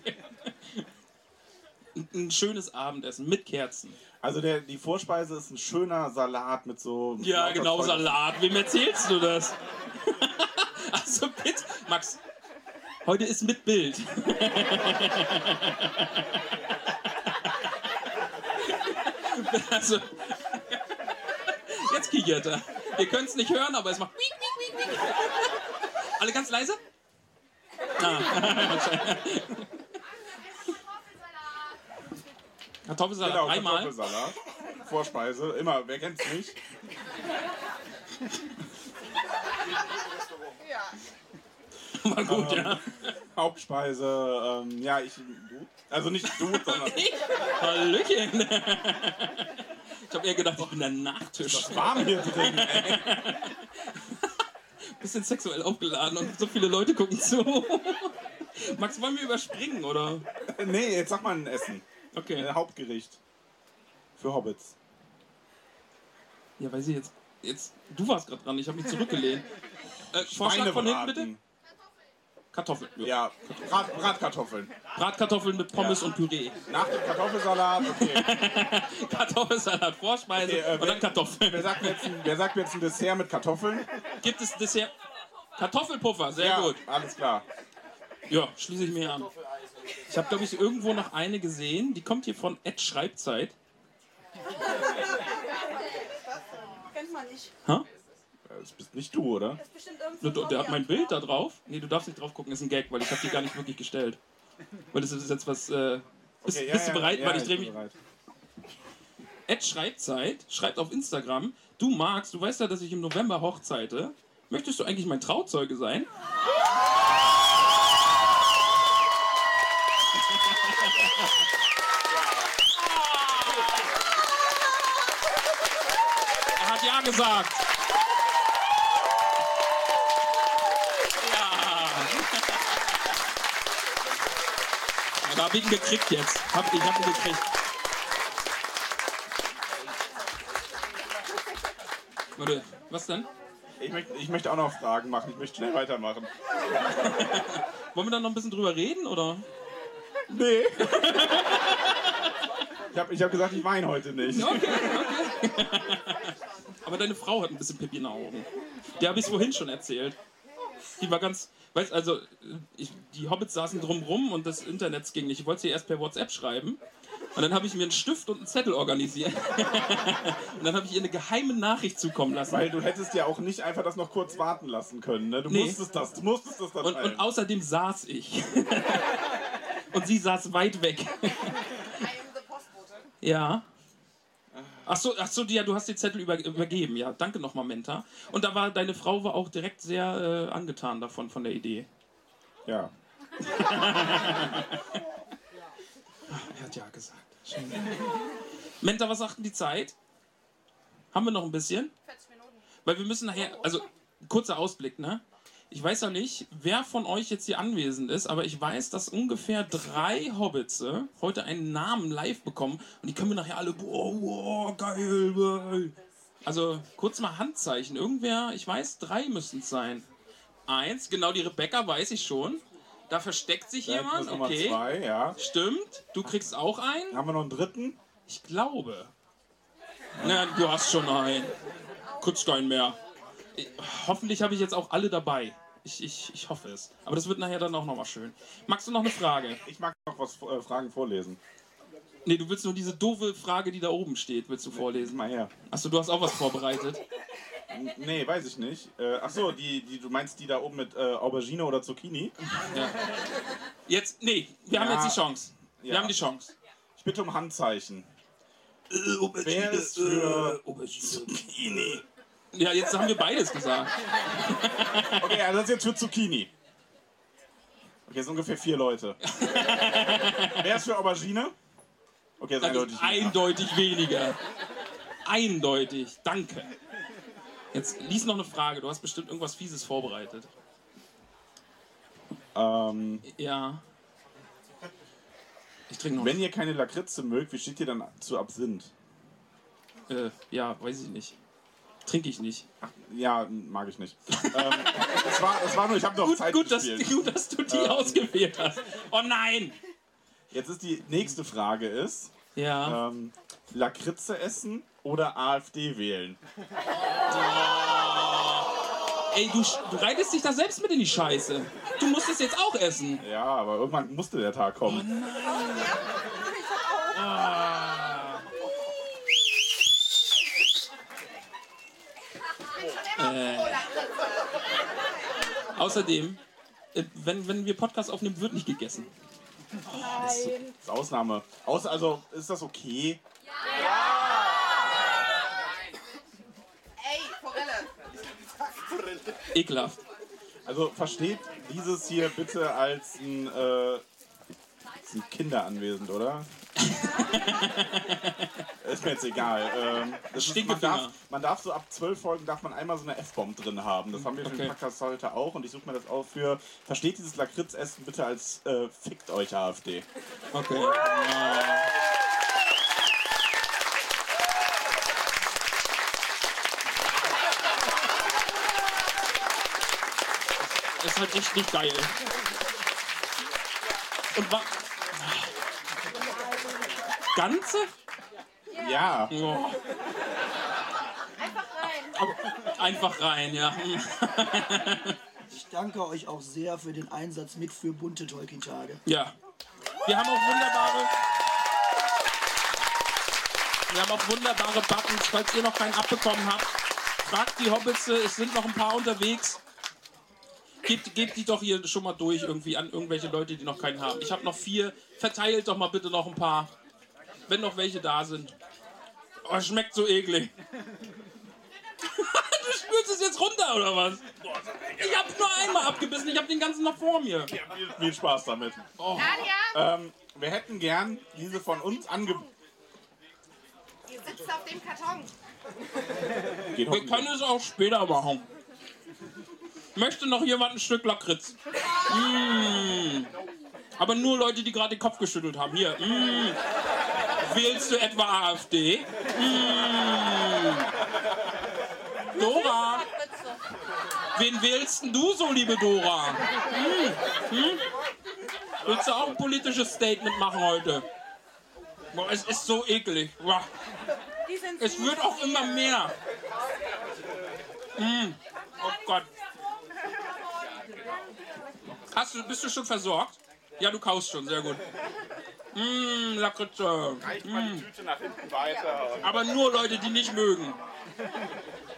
Ein- schönes Abendessen mit Kerzen. Also der, die Vorspeise ist ein schöner Salat mit so. Ja, genau, Zeug. Salat. Wem erzählst du das? also bitte, Max. Heute ist mit Bild. also, jetzt kichert er. Ihr könnt es nicht hören, aber es macht. wiek, wiek, wiek, wiek. Alle ganz leise? Ah. Kartoffelsalat Genau, dreimal. Kartoffelsalat. Vorspeise, immer, wer kennt's nicht? War gut, ja. Hauptspeise, ähm, ja, ich. Du? Also nicht du, sondern. Hallöchen. Ich habe eher gedacht, ich bin der Nachtisch. warm hier drin. Ey. Bisschen sexuell aufgeladen und so viele Leute gucken zu. Max, wollen wir überspringen, oder? Nee, jetzt sag mal ein Essen. Okay. Ein Hauptgericht. Für Hobbits. Ja, weiß ich jetzt. Jetzt, du warst gerade dran, ich habe mich zurückgelehnt. Äh, Vorschlag von hinten bitte? Kartoffeln. Ja. Ja, Brat, Bratkartoffeln. Bratkartoffeln mit Pommes und Püree. Nach dem Kartoffelsalat, okay. Kartoffelsalat, Vorspeise Okay, äh, und dann wer- Kartoffeln. Wer sagt, mir jetzt ein, wer sagt jetzt ein Dessert mit Kartoffeln? Gibt es Dessert? Kartoffelpuffer, sehr ja, gut. alles klar. Ja, schließe ich mir an. Ich habe, glaube ich, irgendwo noch eine gesehen. Die kommt hier von Ed Schreibzeit. Kennt man nicht. Hä? Das bist nicht du, oder? Das ist bestimmt irgend Der, so der hat mein Bild da drauf. Nee, du darfst nicht drauf gucken, ist ein Gag, weil ich habe die gar nicht wirklich gestellt. Weil das ist jetzt was. Äh, bist, Okay, ja, bist du ja, bereit? Ja, weil ich drehe bin mich. bereit. Ed Schreibzeit schreibt auf Instagram: Du magst, du weißt ja, dass ich im November hochzeite. Möchtest du eigentlich mein Trauzeuge sein? Er hat ja gesagt. Da hab ich ihn gekriegt jetzt. Hab, ich hab ihn gekriegt. Warte, was denn? Ich möchte, ich möchte auch noch Fragen machen. Ich möchte schnell weitermachen. Wollen wir da noch ein bisschen drüber reden, oder? Nee. Ich habe ich hab gesagt, ich weine heute nicht. Okay, okay. Aber deine Frau hat ein bisschen Pipi in den Augen. Der habe ich vorhin schon erzählt. Die war ganz, weißt also, ich, die Hobbits saßen drumrum und das Internet ging nicht. Ich wollte sie erst per WhatsApp schreiben. Und dann habe ich mir einen Stift und einen Zettel organisiert. und dann habe ich ihr eine geheime Nachricht zukommen lassen. Weil du hättest ja auch nicht einfach das noch kurz warten lassen können. Ne? Du Nee. musstest das, du musstest das dann Und, und außerdem saß ich. und sie saß weit weg. I am the Postbote. Ja. Ach so, ach so, ja, du hast den Zettel über, übergeben. Ja, danke nochmal, Menta. Und da war deine Frau war auch direkt sehr äh, angetan davon von der Idee. Ja. Er hat ja gesagt. Schön. Menta, was sagt denn die Zeit? Haben wir noch ein bisschen? 40 Minuten. Weil wir müssen nachher, also kurzer Ausblick, ne? Ich weiß ja nicht, wer von euch jetzt hier anwesend ist, aber ich weiß, dass ungefähr drei Hobbits äh, heute einen Namen live bekommen und die können wir nachher alle, boah, boah, geil, geil. Also kurz mal Handzeichen. Irgendwer, ich weiß, drei müssen es sein. Eins, genau die Rebecca weiß ich schon. Da versteckt sich jemand, okay. zwei, ja. Stimmt, du kriegst auch einen. Haben wir noch einen dritten? Ich glaube. Na, du hast schon einen. Kriegst keinen mehr. Ich, hoffentlich habe ich jetzt auch alle dabei. Ich, ich, ich hoffe es. Aber das wird nachher dann auch nochmal schön. Magst du noch eine Frage? Ich mag noch was äh, Fragen vorlesen. Nee, du willst nur diese doofe Frage, die da oben steht, willst du vorlesen. Mal her. Achso, du hast auch was vorbereitet. Nee, weiß ich nicht. Äh, ach so, die, die, du meinst die da oben mit äh, Aubergine oder Zucchini? Ja. Jetzt, nee, wir haben Ja. jetzt die Chance. Wir Ja. haben die Chance. Ich bitte um Handzeichen. Äh, Wer ist für Zucchini? Ja, jetzt haben wir beides gesagt. Okay, also das ist jetzt für Zucchini. Okay, sind ungefähr vier Leute. Wer ist für Aubergine? Okay, ist Das eindeutig. ist eindeutig weniger. Eindeutig. Danke. Jetzt lies noch eine Frage. Du hast bestimmt irgendwas Fieses vorbereitet. Ähm, Ja. Ich trinke noch. wenn ihr keine Lakritze mögt, wie steht ihr dann zu Absinth? Äh, ja, weiß ich nicht. Trinke ich nicht. Ach, ja, mag ich nicht. ähm, das, war, das war nur, ich habe noch Gut, Zeit gut, dass, gespielt. gut, dass du die Ähm. ausgewählt hast. Oh nein! Jetzt ist die nächste Frage ist, Ja. ähm, Lakritze essen oder AfD wählen? Ey, du, du reitest dich da selbst mit in die Scheiße. Du musst es jetzt auch essen. Ja, aber irgendwann musste der Tag kommen. Äh. Außerdem, äh, wenn, wenn wir Podcast aufnehmen, wird nicht gegessen. Das ist Ausnahme. Aus, also, ist das okay? Ey, Forelle. Ekelhaft. Also, versteht dieses hier bitte als ein, äh, als ein Kinderanwesend, oder? ist mir jetzt egal. Ähm, das ist, man, darf, man darf so ab zwölf Folgen darf man einmal so eine F-Bomb drin haben. Das haben wir für Okay. den Podcast heute auch und ich suche mir das auch für. Versteht dieses Lakritzessen bitte als äh, fickt euch AfD. Okay. Ja. Das ist halt nicht geil. Und wa Ganze? Ja. Oh. Aber einfach rein, ja. Hm. Ich danke euch auch sehr für den Einsatz mit für bunte Tolkien-Tage. Ja. Wir haben auch wunderbare. Wir haben auch wunderbare Buttons, falls ihr noch keinen abbekommen habt. Fragt die Hobbits, es sind noch ein paar unterwegs. Gebt, gebt die doch hier schon mal durch irgendwie an irgendwelche Leute, die noch keinen haben. Ich habe noch vier. Verteilt doch mal bitte noch ein paar. Wenn noch welche da sind. Oh, schmeckt so eklig. du spürst es jetzt runter oder was? Ich hab's nur einmal abgebissen, ich hab den ganzen noch vor mir. Viel, viel Spaß damit. Nadia, Ähm, wir hätten gern diese von uns ange... ihr sitzt auf dem Karton. Geht Wir können es auch später machen. Möchte noch jemand ein Stück Lakritz? Mm. Aber nur Leute, die gerade den Kopf geschüttelt haben. Hier. Mm. Wählst du etwa AfD? Mm. Dora, wen wählst denn du so, liebe Dora? Mm. Hm? Willst du auch ein politisches Statement machen heute? Boah, es ist so eklig. Boah. Es wird auch immer mehr. Mm. Oh Gott. Hast du, bist du schon versorgt? Ja, du kaust schon, sehr gut. Mmm, Lakritze. Reicht mal die Tüte nach hinten weiter. Aber nur Leute, die nicht mögen.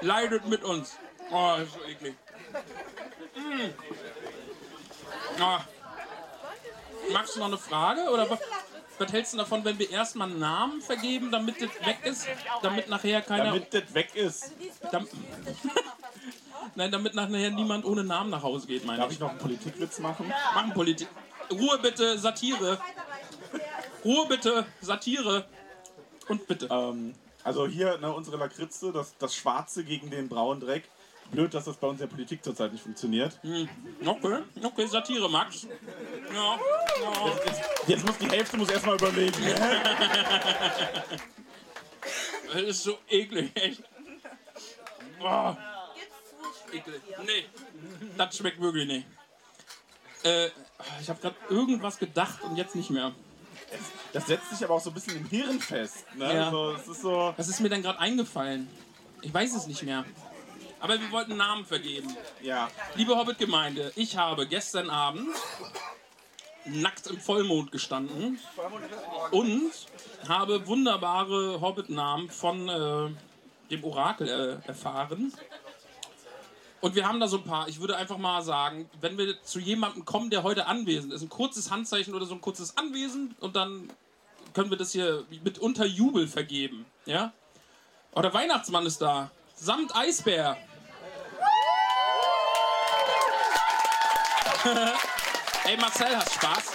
Leidet mit uns. Oh, das ist so eklig. Mm. Ah. Magst du noch eine Frage? Oder was? Was hältst du davon, wenn wir erstmal einen Namen vergeben, damit das weg ist? Damit nachher keiner. Damit das weg ist. Dam Nein, damit nachher niemand ohne Namen nach Hause geht, meine Darf ich. ich noch einen Politikwitz machen? Machen Politik. Ruhe bitte, Satire. Ruhe bitte, Satire. Und bitte. Ähm, also hier ne, unsere Lakritze, das, das Schwarze gegen den braunen Dreck. Blöd, dass das bei uns in der Politik zurzeit nicht funktioniert. Okay, okay, Satire, Max. Ja, ja. Jetzt, jetzt muss die Hälfte muss erstmal überlegen. Das ist so eklig, echt. Oh. Eklig. Nee, das schmeckt wirklich nicht. Äh, ich habe gerade irgendwas gedacht und jetzt nicht mehr. Das setzt sich aber auch so ein bisschen im Hirn fest. Ne? Ja. So, es ist so. Was ist mir denn gerade eingefallen? Ich weiß es nicht mehr. Aber wir wollten Namen vergeben. Ja. Liebe Hobbit-Gemeinde, ich habe gestern Abend nackt im Vollmond gestanden und habe wunderbare Hobbit-Namen von äh, dem Orakel äh, erfahren. Und wir haben da so ein paar. Ich würde einfach mal sagen, wenn wir zu jemandem kommen, der heute anwesend ist, ein kurzes Handzeichen oder so ein kurzes Anwesen und dann können wir das hier mit unter Jubel vergeben. Ja? Oh, der Weihnachtsmann ist da. Samt Eisbär. Ey, Marcel, hast Spaß?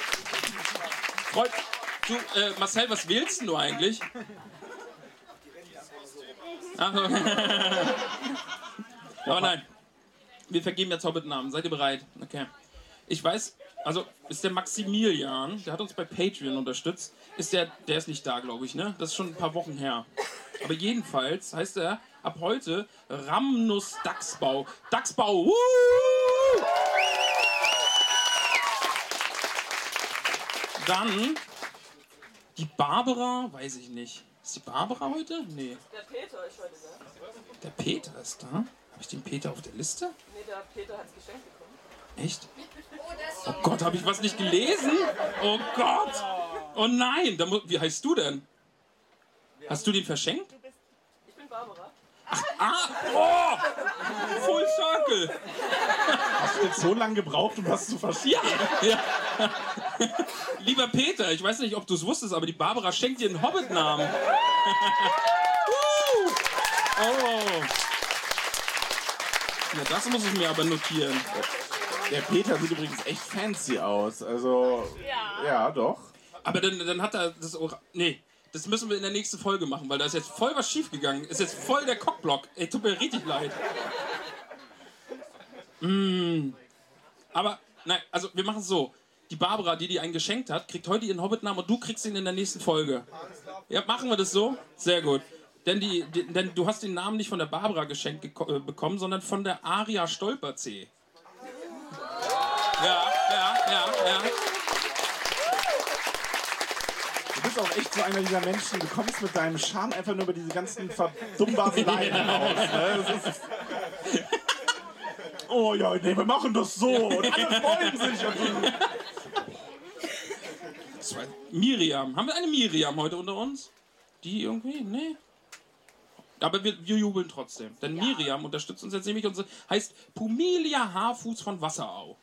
Freund, du, äh, Marcel, was wählst denn du eigentlich? Ach. Aber nein, wir vergeben jetzt Hobbit-Namen. Seid ihr bereit? Okay. Ich weiß, also ist der Maximilian, der hat uns bei Patreon unterstützt. Ist der, der ist nicht da, glaube ich, ne? Das ist schon ein paar Wochen her. Aber jedenfalls heißt er ab heute Ramnus Dachsbau. Dachsbau! Woo! Dann die Barbara, weiß ich nicht. Ist die Barbara heute? Nee. Der Peter ist heute da. Der Peter ist da. Habe ich den Peter auf der Liste? Nee, der Peter hat's geschenkt bekommen. Echt? Oh Gott, habe ich was nicht gelesen? Oh Gott! Oh nein! Wie heißt du denn? Hast du den verschenkt? Ich bin Barbara. Ah! Oh! Full Circle! Hast du jetzt so lange gebraucht, um das zu verstehen? Ja! ja. Lieber Peter, ich weiß nicht, ob du es wusstest, aber die Barbara schenkt dir einen Hobbit-Namen. Oh! Ja, das muss ich mir aber notieren. Der Peter sieht übrigens echt fancy aus. Also. Ja. Ja, doch. Aber dann, dann hat er das. Ora nee, das müssen wir in der nächsten Folge machen, weil da ist jetzt voll was schiefgegangen. Ist jetzt voll der Cockblock. Ey, tut mir richtig leid. Mm. Aber, nein, also wir machen es so. Die Barbara, die die einen geschenkt hat, kriegt heute ihren Hobbit-Namen und du kriegst ihn in der nächsten Folge. Ja, machen wir das so? Sehr gut. Denn, die, die, denn du hast den Namen nicht von der Barbara geschenkt geko- äh, bekommen, sondern von der Aria Stolperzee. Ja, ja, ja, ja. Du bist auch echt so einer dieser Menschen, du kommst mit deinem Charme einfach nur über diese ganzen Verdummbaseleien hinaus. Ne? Das ist, oh ja, nee, wir machen das so. Und alle freuen sich. Und. Miriam. Haben wir eine Miriam heute unter uns? Die irgendwie? Nee. Aber wir, wir jubeln trotzdem. Denn Miriam unterstützt uns jetzt nämlich und heißt Pumilia Haarfuß von Wasserau.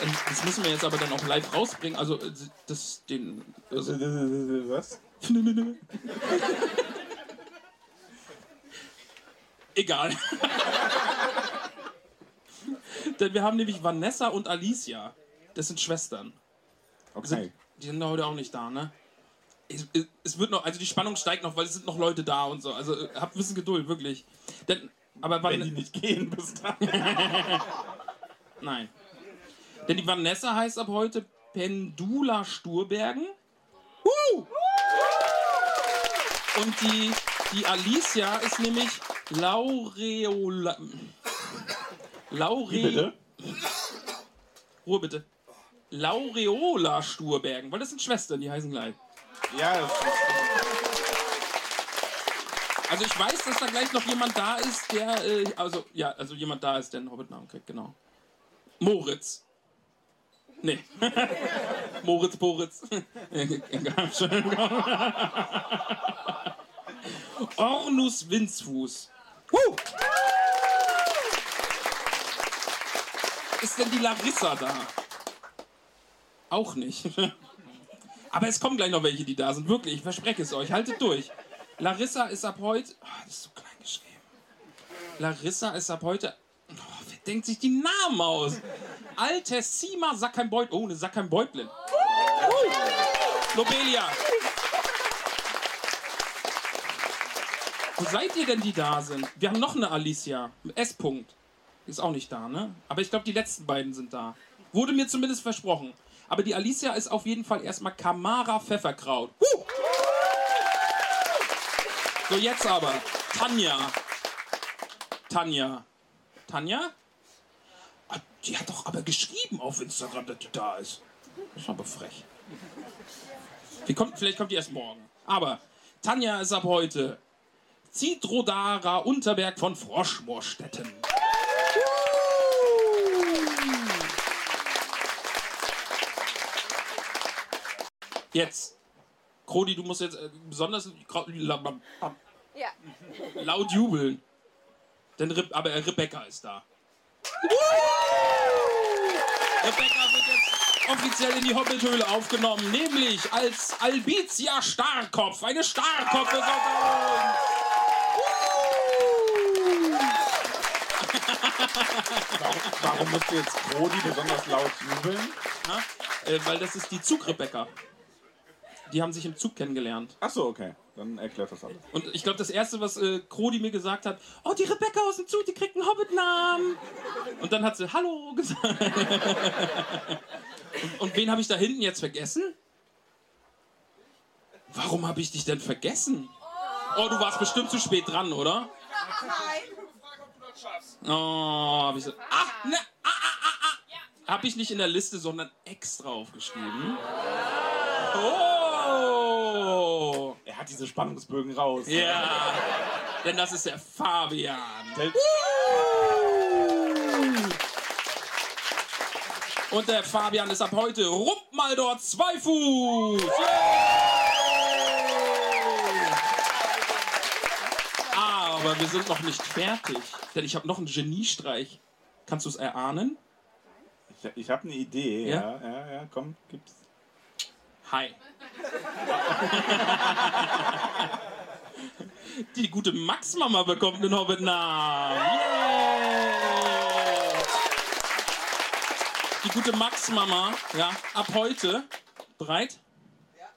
Ähm, Das müssen wir jetzt aber dann auch live rausbringen. Also, äh, das, den. Also, Was? Egal. Denn wir haben nämlich Vanessa und Alicia. Das sind Schwestern. Okay. Sind, die sind heute auch nicht da, ne? Es, es- es wird noch, also die Spannung steigt noch, weil es sind noch Leute da und so. Also äh, habt ein bisschen Geduld, wirklich. Denn, aber Wenn die Van, nicht gehen bis dann. nein. Denn die Vanessa heißt ab heute Pendula Sturbergen. Woo! Und die, die Alicia ist nämlich Laureola. Laure. Ruhe bitte. Laureola Sturbergen, weil das sind Schwestern, die heißen gleich. Ja, das ist, Also ich weiß, dass da gleich noch jemand da ist, der, äh, also ja, also jemand da ist, der einen Hobbit-Namen kriegt, genau. Moritz. Nee. Moritz, schön. Ornus Winzfuß. Woo! ist denn die Larissa da? Auch nicht. Aber es kommen gleich noch welche, die da sind. Wirklich, ich verspreche es euch. Haltet durch. Larissa ist ab heute. Oh, das ist so klein geschrieben. Larissa ist ab heute. Oh, wer denkt sich die Namen aus? Altessima Sackheim-Beut. Oh, eine Sackheim-Beutlin. Lobelia. Wo seid ihr denn, die da sind? Wir haben noch eine Alicia. S. -Punkt. Ist auch nicht da, ne? Aber ich glaube, die letzten beiden sind da. Wurde mir zumindest versprochen. Aber die Alicia ist auf jeden Fall erstmal Kamara Pfefferkraut. Huh! So, jetzt aber. Tanja. Tanja. Tanja? Ah, Die hat doch aber geschrieben auf Instagram, dass die da ist. Das ist aber frech. Die kommt, vielleicht kommt die erst morgen. Aber Tanja ist ab heute Zitrodara Unterberg von Froschmoorstetten. Jetzt. Krodi, du musst jetzt äh, besonders Ja. laut jubeln. Denn Re aber äh, Rebecca ist da. Rebecca wird jetzt offiziell in die Hobbithöhle aufgenommen, nämlich als Albizia Starkopf. Eine Starkopf ist unter uns. Warum musst du jetzt Brody besonders laut jubeln? Ja, äh, weil das ist die Zug-Rebecca. Die haben sich im Zug kennengelernt. Ach so, okay. Dann erklärt das alles. Und ich glaube, das Erste, was äh, Krodi mir gesagt hat, oh, die Rebecca aus dem Zug, die kriegt einen Hobbit-Namen. Und dann hat sie Hallo gesagt. und, und wen habe ich da hinten jetzt vergessen? Warum habe ich dich denn vergessen? Oh, du warst bestimmt zu spät dran, oder? Oh, hab ich so. Ach, ne, ah, ah, ah, ah. Hab ich nicht in der Liste, sondern extra aufgeschrieben. Oh! Hat diese Spannungsbögen raus. Ja, denn das ist der Fabian. Der- Und der Fabian ist ab heute Ruppmaldor Zweifuß. Yay! Aber wir sind noch nicht fertig, denn ich habe noch einen Geniestreich. Kannst du es erahnen? Ich, ich habe eine Idee. Ja? Ja? ja, ja, komm, gib's. Hi. Die gute Max-Mama bekommt einen Hobbit-Namen. Yeah. Die gute Max-Mama, ja, ab heute bereit? Ja.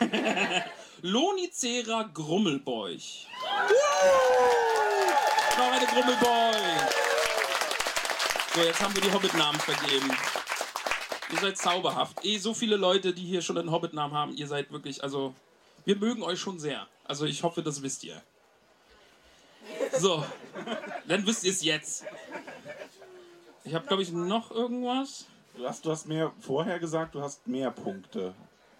Lonicera Grummelbeuch. Noch eine Grummelbeuch. So, jetzt haben wir die Hobbit-Namen vergeben. Ihr seid zauberhaft. Eh, so viele Leute, die hier schon einen Hobbit-Namen haben, ihr seid wirklich, also, wir mögen euch schon sehr. Also, ich hoffe, das wisst ihr. So, dann wisst ihr es jetzt. Ich habe, glaube ich, noch irgendwas. Du hast, du hast mir vorher gesagt, du hast mehr Punkte.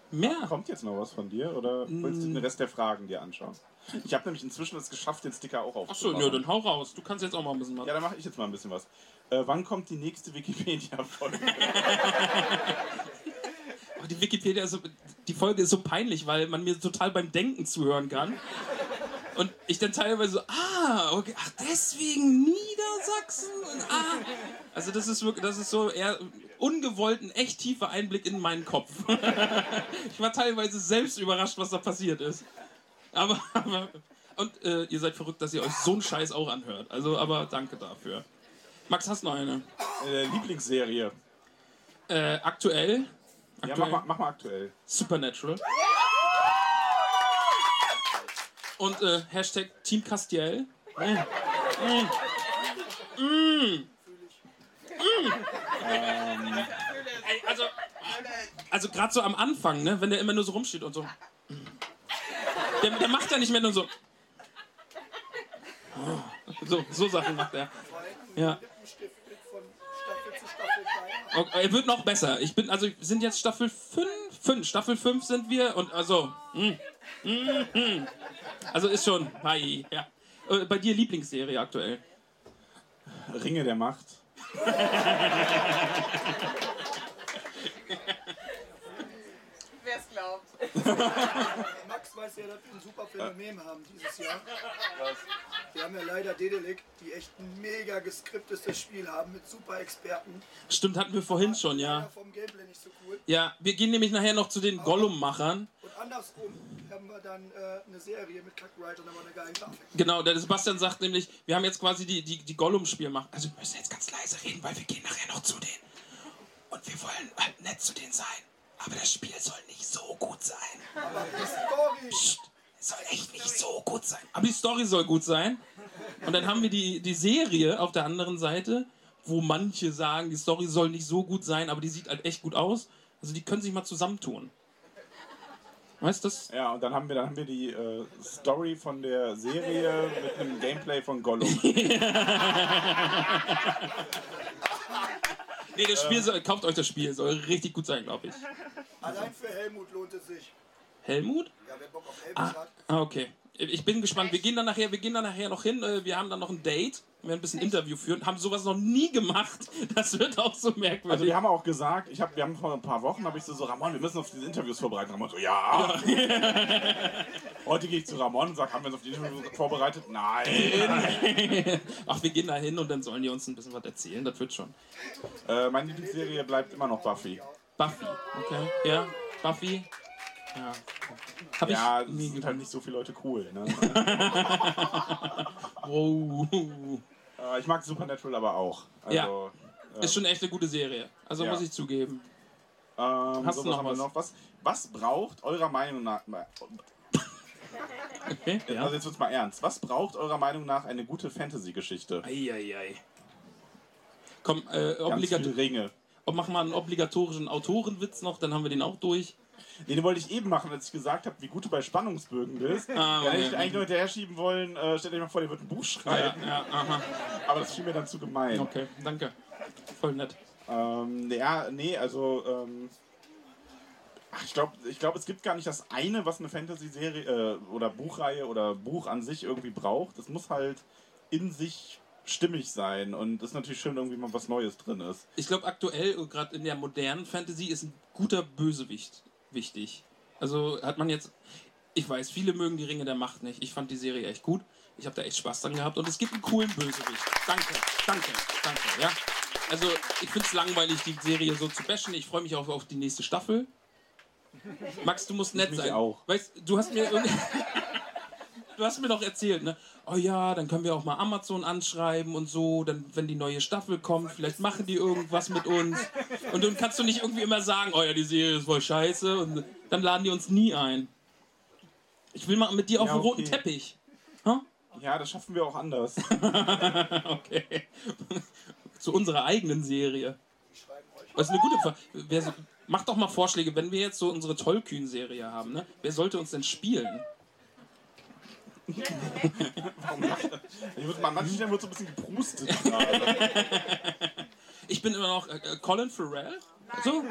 Mehr? Kommt jetzt noch was von dir oder willst du den Rest der Fragen dir anschauen? Ich habe nämlich inzwischen es geschafft, den Sticker auch Achso, aufzumachen. nö, dann hau raus. Du kannst jetzt auch mal ein bisschen was. Ja, dann mache ich jetzt mal ein bisschen was. Äh, wann kommt die nächste Wikipedia-Folge? Die Wikipedia so, die Folge ist so peinlich, weil man mir total beim Denken zuhören kann. Und ich dann teilweise so, ah, okay, ach, deswegen Niedersachsen? Und, ah. Also das ist wirklich, das ist so eher ungewollt ein echt tiefer Einblick in meinen Kopf. ich war teilweise selbst überrascht, was da passiert ist. Aber, aber und äh, ihr seid verrückt, dass ihr euch so einen Scheiß auch anhört. Also, aber danke dafür. Max, hast du noch eine? äh, Lieblingsserie. Äh, aktuell? Ja, Aktuell? mach mal, mach mal aktuell. Supernatural. Und äh, Hashtag Team Castiel. Mm. Mm. Mm. Mm. Ey, also, also gerade so am Anfang, ne, wenn der immer nur so rumsteht und so. Der, der macht ja nicht mehr nur so. So, so Sachen macht er. Ja. Okay, er wird noch besser. Ich bin, also wir sind jetzt Staffel 5, 5. Staffel 5 sind wir und also. Mm, mm, mm. Also ist schon. Hi, ja. Äh, Bei dir Lieblingsserie aktuell. Ringe der Macht. Wer es glaubt. Max weiß ja, dass du einen super Phänomen haben dieses Jahr. Wir haben ja leider Dedelic, die echt ein mega geskriptetes Spiel haben mit super Experten. Stimmt, hatten wir vorhin schon, ja. vom Gameplay nicht so cool. Ja, wir gehen nämlich nachher noch zu den Gollum-Machern. Und andersrum haben wir dann äh, eine Serie mit Cutwriter und aber eine geile Grafik. Genau, der Sebastian sagt nämlich, wir haben jetzt quasi die, die, die Gollum-Spielmacher. Also wir müssen jetzt ganz leise reden, weil wir gehen nachher noch zu denen. Und wir wollen halt nett zu denen sein. Aber das Spiel soll nicht so gut sein. Aber die Story! Psst, es soll echt nicht so gut sein. Aber die Story soll gut sein. Und dann haben wir die, die Serie auf der anderen Seite, wo manche sagen, die Story soll nicht so gut sein, aber die sieht halt echt gut aus. Also die können sich mal zusammentun. Weißt du das? Ja, und dann haben wir, dann haben wir die äh, Story von der Serie mit einem Gameplay von Gollum. Nee, das Spiel soll, kauft euch das Spiel, soll richtig gut sein, glaube ich. Allein für Helmut lohnt es sich. Helmut? Ja, wer Bock auf Elvis Ah, hat. ah, okay. Ich bin gespannt. Wir gehen dann nachher, wir gehen dann nachher noch hin. äh, Wir haben dann noch ein Date. Wir werden ein bisschen Interview führen. Haben sowas noch nie gemacht. Das wird auch so merkwürdig. Also wir haben auch gesagt, ich hab, wir haben vor ein paar Wochen, habe ich so, so, Ramon, wir müssen uns auf diese Interviews vorbereiten. Ramon so, ja. Heute gehe ich zu Ramon und sage, haben wir uns auf die Interviews vorbereitet? Nein. Ach, wir gehen da hin und dann sollen die uns ein bisschen was erzählen. Das wird schon. Äh, meine Lieblingsserie bleibt immer noch Buffy. Buffy, okay. Ja, Buffy. Ja. Hab Ja, es sind halt nicht so viele Leute cool. Ne? Wow. Äh, ich mag Supernatural aber auch. Also, Ja. Ist schon echt eine gute Serie. Also Ja. muss ich zugeben. Ähm, Hast so, du noch was? noch was? Was braucht eurer Meinung nach. Okay. Ja. Also jetzt wird's mal ernst. Was braucht eurer Meinung nach eine gute Fantasy-Geschichte? Eieiei. Komm, äh, Ganz obligat viele Ringe. Ob machen wir einen obligatorischen Autorenwitz noch, dann haben wir den auch durch. Den wollte ich eben machen, als ich gesagt habe, wie gut du bei Spannungsbögen bist. Ah, okay. ich eigentlich nur hinterher schieben wollen, äh, stellt euch mal vor, der wird ein Buch schreiben. ja, aha. Aber das schien mir dann zu gemein. Okay, danke. Voll nett. Ähm, ja, nee, also ähm, ach, ich glaube, ich glaub, es gibt gar nicht das eine, was eine Fantasy-Serie äh, oder Buchreihe oder Buch an sich irgendwie braucht. Es muss halt in sich stimmig sein und es ist natürlich schön, irgendwie mal was Neues drin ist. Ich glaube, aktuell, gerade in der modernen Fantasy, ist ein guter Bösewicht wichtig. Also hat man jetzt. Ich weiß, viele mögen die Ringe der Macht nicht. Ich fand die Serie echt gut. Ich habe da echt Spaß dran gehabt und es gibt einen coolen Bösewicht. Danke, danke, danke, ja. Also, ich finde es langweilig, die Serie so zu bashen. Ich freue mich auch auf die nächste Staffel. Max, du musst nett mich sein. auch. Weißt du, hast mir. Du hast mir doch erzählt, ne? Oh ja, dann können wir auch mal Amazon anschreiben und so. Dann, wenn die neue Staffel kommt, vielleicht machen die irgendwas mit uns. Und dann kannst du nicht irgendwie immer sagen, oh ja, die Serie ist voll scheiße. Und dann laden die uns nie ein. Ich will mal mit dir auf Ja, dem roten okay. Teppich. Ha? Ja, das schaffen wir auch anders. Okay. Zu unserer eigenen Serie. Das ist eine gute Frage. So, mach doch mal Vorschläge, wenn wir jetzt so unsere Tollkühn-Serie haben, ne? Wer sollte uns denn spielen? Ich würde, an manchen Stellen wird so ein bisschen geprustet gerade. Ich bin immer noch äh, äh, Colin Farrell. So?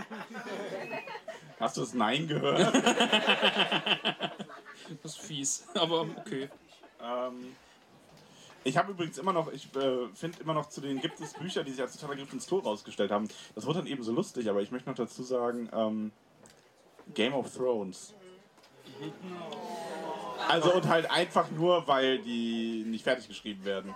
Hast du das Nein gehört? Das ist fies, aber okay. Ähm, ich habe übrigens immer noch, ich äh, finde immer noch zu den gibt es Bücher, die sich als totaler Griff ins Tor rausgestellt haben. Das wurde dann eben so lustig, aber ich möchte noch dazu sagen, ähm, Game of Thrones. Also und halt einfach nur, weil die nicht fertig geschrieben werden.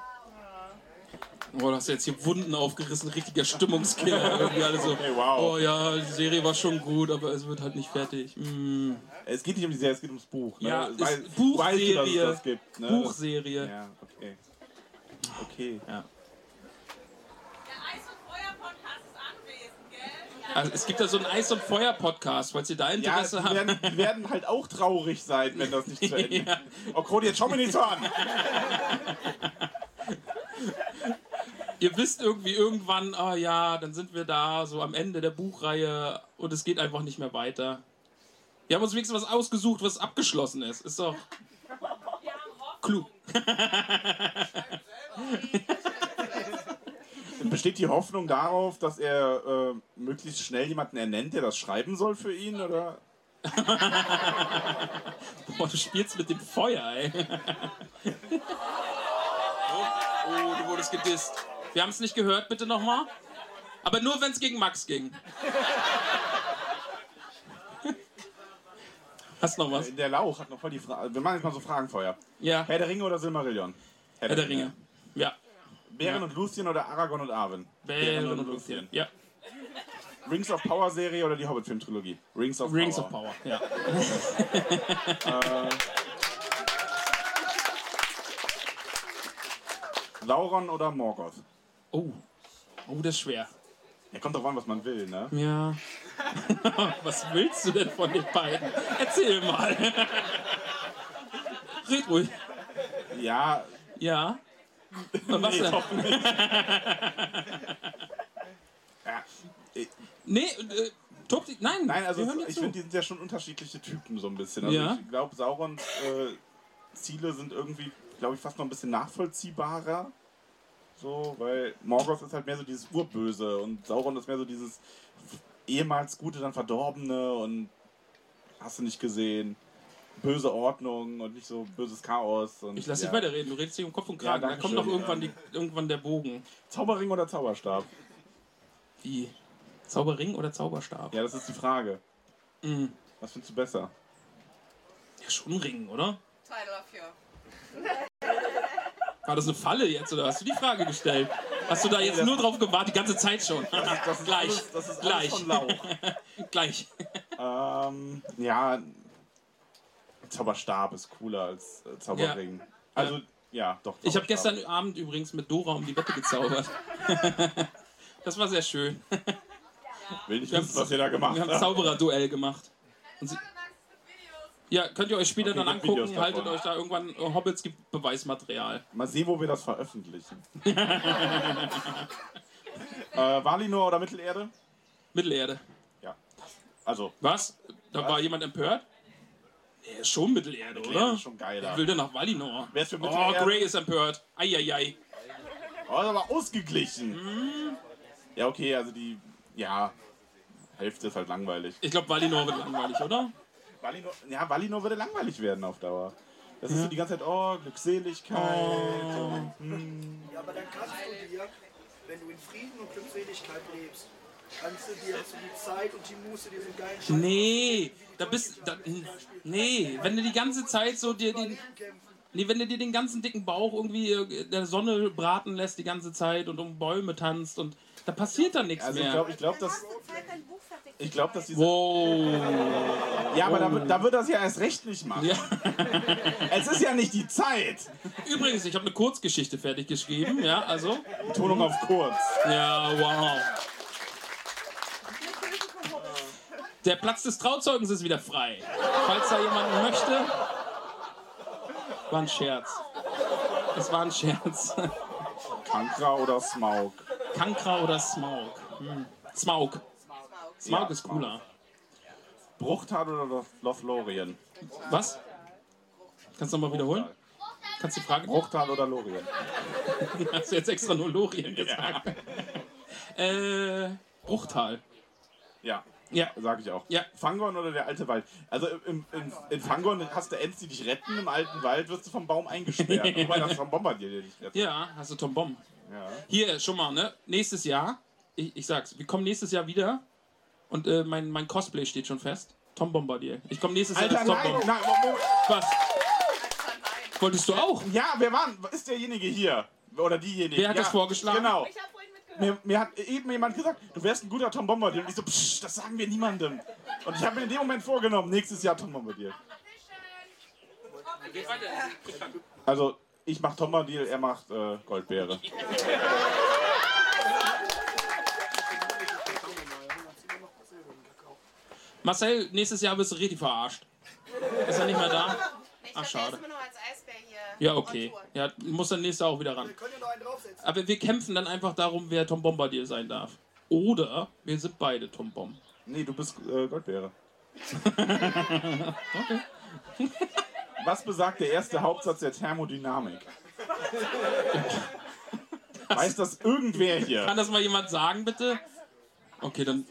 Oh, du hast jetzt hier Wunden aufgerissen, richtiger Stimmungskiller. Irgendwie alle so, Okay, wow. oh ja, die Serie war schon gut, aber es wird halt nicht fertig. Mm. Es geht nicht um die Serie, es geht ums Buch. Ne? Ja, ist weißt du, Buchserie. Ne? Buchserie. Ja, okay. Okay. Ja. Der Eis- und Feuer-Podcast ist anwesend, gell? Also, es gibt da so einen Eis- und Feuer-Podcast, falls ihr da Ja, Interesse die habt. werden, die werden halt auch traurig sein, wenn das nicht zu Ende Ja. Oh, Kroni, jetzt schau mir nicht so an! Ihr wisst irgendwie irgendwann, ah ja, dann sind wir da, so am Ende der Buchreihe und es geht einfach nicht mehr weiter. Wir haben uns wenigstens was ausgesucht, was abgeschlossen ist. Ist doch klug. Besteht die Hoffnung darauf, dass er äh, möglichst schnell jemanden ernennt, der das schreiben soll für ihn? Oder? Boah, du spielst mit dem Feuer, ey. oh, oh, du wurdest gedisst. Wir haben es nicht gehört, bitte nochmal. Aber nur, wenn es gegen Max ging. Hast noch was? Der Lauch hat noch voll die Frage. Wir machen jetzt mal so Fragenfeuer. Ja, Herr der Ringe oder Silmarillion? Herr der Ringe. Ja. Bären Ja. und Lucien oder Aragorn und Arwen? Bären und Luthien. Ja. Rings of Power Serie oder die Hobbit-Film-Trilogie? Rings of Rings Power. of Power. Ja. Sauron oder Morgoth? Oh. Oh, das ist schwer. Ja, kommt drauf an, was man will, ne? Ja. Was willst du denn von den beiden? Erzähl mal. Red ruhig. Ja, Ja. Was nee, denn? doch nicht. ja, ich- Nee, äh, Tob, nein. nein, also wir hören dir ich finde, die sind ja schon unterschiedliche Typen so ein bisschen. Also Ja. ich glaube, Saurons äh, Ziele sind irgendwie, glaube ich, fast noch ein bisschen nachvollziehbarer. So, weil Morgoth ist halt mehr so dieses Urböse und Sauron ist mehr so dieses ehemals Gute, dann Verdorbene und hast du nicht gesehen. Böse Ordnung und nicht so böses Chaos. Und, Ich lass ja. dich weiterreden, du redest dich um Kopf und Ja, Kragen. da danke kommt doch schön. irgendwann, die, irgendwann der Bogen. Zauberring oder Zauberstab? Wie? Zauberring oder Zauberstab? Ja, das ist die Frage. Mhm. Was findest du besser? Ja, schon Ring, oder? Title of Your. War das eine Falle jetzt oder hast du die Frage gestellt? Hast du da jetzt nur drauf gewartet, die ganze Zeit schon? Das ist Gleich. Alles, das ist Gleich. alles von Lauch. Gleich. ähm, ja, Zauberstab ist cooler als äh, Zauberring. Also, ja, doch. Ich habe gestern Abend übrigens mit Dora um die Wette gezaubert. Das war sehr schön. Will nicht wissen, was ihr da gemacht wir haben habt. Zauberer-Duell gemacht. Sie, ja, könnt ihr euch später Okay, dann angucken. Haltet euch da irgendwann. äh, Hobbits gibt Beweismaterial. Mal sehen, wo wir das veröffentlichen. äh, Valinor oder Mittelerde? Mittelerde. Ja. Also, Was? Da war jemand empört? Nee, ist schon Mittelerde, Mittelerde oder? ist schon geiler. Wer will denn nach Valinor? Wer ist für Oh, Mittelerde? Grey ist empört. Eieiei. Oh, das war ausgeglichen. Mhm. Ja, okay, also die, ja, Hälfte ist halt langweilig. Ich glaube, Valinor wird langweilig, oder? Valinor, ja, Valinor würde langweilig werden auf Dauer. Das ist so die ganze Zeit, oh, Glückseligkeit. Oh. Und, Ja, aber dann kannst du dir, wenn du in Frieden und Glückseligkeit lebst, kannst du dir so die Zeit und die Muße diesen geilen Scheiß Nee, da bist da, Nee, wenn du die ganze Zeit so dir den. Nee, wenn du dir den ganzen dicken Bauch irgendwie äh, in der Sonne braten lässt die ganze Zeit und um Bäume tanzt und da passiert dann nichts also ich mehr. glaube, ich glaub, dass, ich glaub, dass diese, Wow. ja, aber da, wird- da wird das ja erst recht nicht machen. Ja. Es ist ja nicht die Zeit. Übrigens, ich habe eine Kurzgeschichte fertig geschrieben, ja, also. Betonung auf kurz. Ja, wow. Der Platz des Trauzeugens ist wieder frei. Falls da jemand möchte. War ein Scherz. Es war ein Scherz. Kankra oder Smaug? Kankra oder Smaug? Hm. Smaug. Smaug Ja, ist cooler. Bruchtal oder Loth- Lothlorien? Was? Kannst du nochmal wiederholen? Kannst du die Frage? Bruchtal oder Lorien? Hast du jetzt extra nur Lorien gesagt? Äh, Bruchtal. Ja, Ja. sag ich auch. Ja. Fangorn oder der alte Wald? Also im, in, in Fangorn hast du Ents, die dich retten, im alten Wald wirst du vom Baum eingesperrt. Wobei das vom Bombardier dir nicht rettet. Ja, hast du Tom Bomb. Ja. Hier, schon mal, ne? Nächstes Jahr, ich, ich sag's, wir kommen nächstes Jahr wieder und äh, mein, mein Cosplay steht schon fest. Tom Bombardier. Ich komme nächstes Alter, Jahr als Tom nein, Bomb. nein. Was? Wolltest du auch? Ja, wer war, ist derjenige hier? Oder diejenige? Wer hat ja, das vorgeschlagen? Genau. Ich mitgehört. Mir, mir hat eben jemand gesagt, du wärst ein guter Tom Bombardier. Und ich so, psch, das sagen wir niemandem. Und ich habe mir in dem Moment vorgenommen, nächstes Jahr Tom Bombardier. Also, ich mach Tom Bombardier, er macht äh, Goldbeere. Marcel, nächstes Jahr wirst du richtig verarscht. Ist er nicht mehr da? Ach, schade. erst mal noch als Eisbär hier. Ja, okay. Ja, muss dann nächstes Jahr auch wieder ran. Wir können ja noch einen draufsetzen. Aber wir kämpfen dann einfach darum, wer Tom Bombardier sein darf. Oder wir sind beide Tom Bomb. Nee, du bist äh, Goldbeere. Okay. Was besagt der erste Hauptsatz der Thermodynamik? Weiß das irgendwer hier? Kann das mal jemand sagen, bitte? Okay, dann.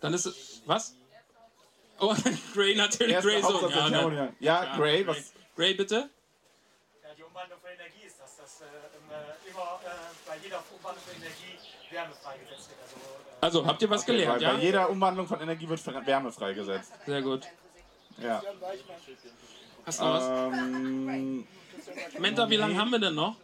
Dann ist es. Was? Oh, Gray natürlich. Erster Gray so. Hauptsatz der Ja, ne? Thermodynamik. Ja, Ja, Gray, Gray. was? Gray, bitte? Umwandlung von Energie ist das, dass äh, äh, immer äh, bei jeder Umwandlung von Energie Wärme freigesetzt wird. Also, äh, Also, habt ihr was Bei, gelernt, bei ja? jeder Umwandlung von Energie wird Wärme freigesetzt. Sehr gut. Ja. Hast du noch was? Ähm, Menta, wie lange haben wir denn noch?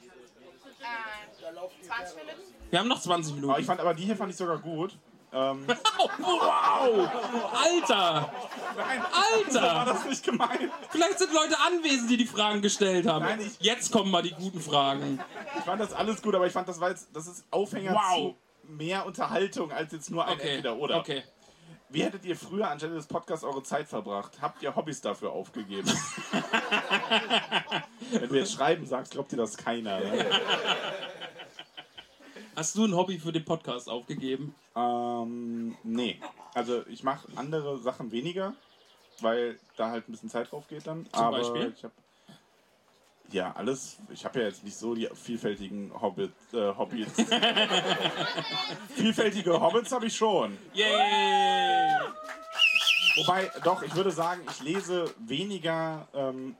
Da laufen die 20 Pferde. Minuten? Wir haben noch 20 aber Minuten. ich fand, aber die hier fand ich sogar gut. Ähm, Oh, wow! Alter! nein, so war Alter! das nicht gemeint. Vielleicht sind Leute anwesend, die die Fragen gestellt haben. Nein, ich- Jetzt kommen mal die guten Fragen. Ich fand das alles gut, aber ich fand, das war jetzt, das ist Aufhänger Wow. zu mehr Unterhaltung als jetzt nur ein Okay. Entweder-Oder. Okay. Wie hättet ihr früher anstelle des Podcasts eure Zeit verbracht? Habt ihr Hobbys dafür aufgegeben? Wenn du jetzt schreiben sagst, glaubt dir das keiner. Ne? Hast du ein Hobby für den Podcast aufgegeben? Ähm, nee. Also ich mache andere Sachen weniger, weil da halt ein bisschen Zeit drauf geht dann. Zum Aber Beispiel? ich habe ja alles. Ich habe ja jetzt nicht so die vielfältigen Hobbit, äh, Hobbys. Vielfältige Hobbits habe ich schon. Yay! Wobei, doch, ich würde sagen, ich lese weniger ähm,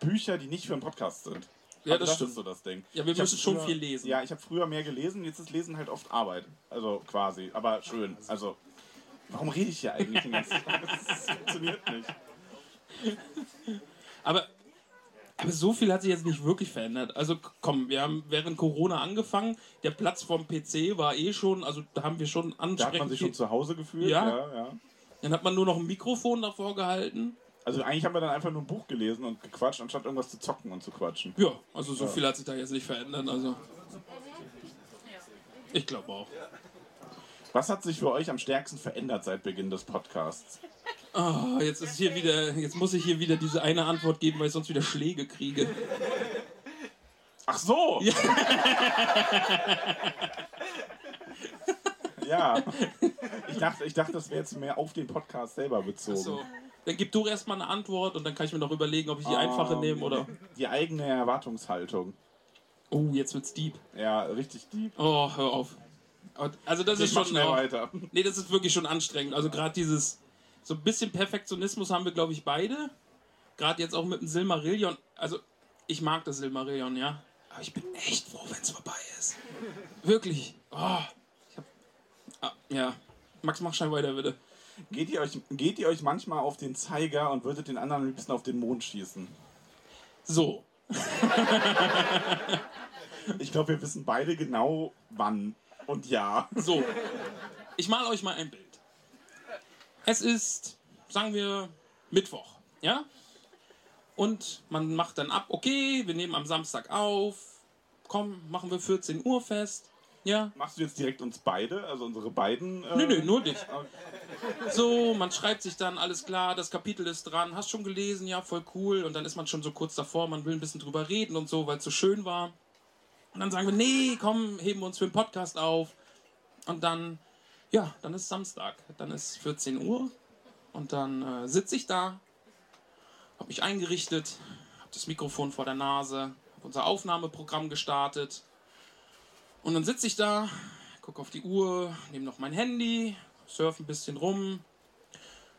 Bücher, die nicht für einen Podcast sind. Ja, Also das stimmt. ist so das Ding. Ja, wir Ich müssen schon früher- viel lesen. Ja, ich habe früher mehr gelesen, jetzt ist Lesen halt oft Arbeit. Also quasi, aber schön. Also, warum rede ich hier eigentlich den ganzen Tag? Das funktioniert nicht. Aber, aber so viel hat sich jetzt nicht wirklich verändert. Also komm, wir haben während Corona angefangen. Der Platz vom PC war eh schon, also da haben wir schon Da hat man sich schon zu Hause gefühlt. Ja. ja, ja. Dann hat man nur noch ein Mikrofon davor gehalten. Also eigentlich haben wir dann einfach nur ein Buch gelesen und gequatscht, anstatt irgendwas zu zocken und zu quatschen. Ja, also so viel hat sich da jetzt nicht verändert. Also ich glaube auch. Was hat sich für euch am stärksten verändert seit Beginn des Podcasts? Ah, jetzt ist hier wieder, jetzt muss ich hier wieder diese eine Antwort geben, weil ich sonst wieder Schläge kriege. Ach so! Ja. Ja. Ich dachte, ich dachte, das wäre jetzt mehr auf den Podcast selber bezogen. So. Dann gib du erstmal eine Antwort und dann kann ich mir noch überlegen, ob ich die einfache Ähm, nehme oder. Die eigene Erwartungshaltung. Oh, jetzt wird's deep. Ja, richtig deep. Oh, hör auf. Also das Ich ist schon schnell auch, weiter. Nee, das ist wirklich schon anstrengend. Also gerade dieses so ein bisschen Perfektionismus haben wir glaube ich beide. Gerade jetzt auch mit dem Silmarillion. Also ich mag das Silmarillion, ja. Aber ich bin echt froh, wenn es vorbei ist. Wirklich. Oh, hab, ah, ja. Max, mach schnell weiter bitte. Geht ihr, euch, geht ihr euch manchmal auf den Zeiger und würdet den anderen liebsten auf den Mond schießen? So. Ich glaube, wir wissen beide genau wann und ja. So. Ich male euch mal ein Bild. Es ist, sagen wir, Mittwoch, ja? Und man macht dann ab, okay, wir nehmen am Samstag auf. Komm, machen wir 14 Uhr fest. Ja? Machst du jetzt direkt uns beide, also unsere beiden? Äh, Nö, nö, nur dich. So, man schreibt sich dann, alles klar, das Kapitel ist dran, hast schon gelesen, ja, voll cool. Und dann ist man schon so kurz davor, man will ein bisschen drüber reden und so, weil es so schön war. Und dann sagen wir, nee, komm, heben wir uns für den Podcast auf. Und dann, ja, dann ist Samstag, dann ist 14 Uhr. Und dann äh, sitze ich da, habe mich eingerichtet, habe das Mikrofon vor der Nase, habe unser Aufnahmeprogramm gestartet. Und dann sitze ich da, gucke auf die Uhr, nehme noch mein Handy, surfe ein bisschen rum.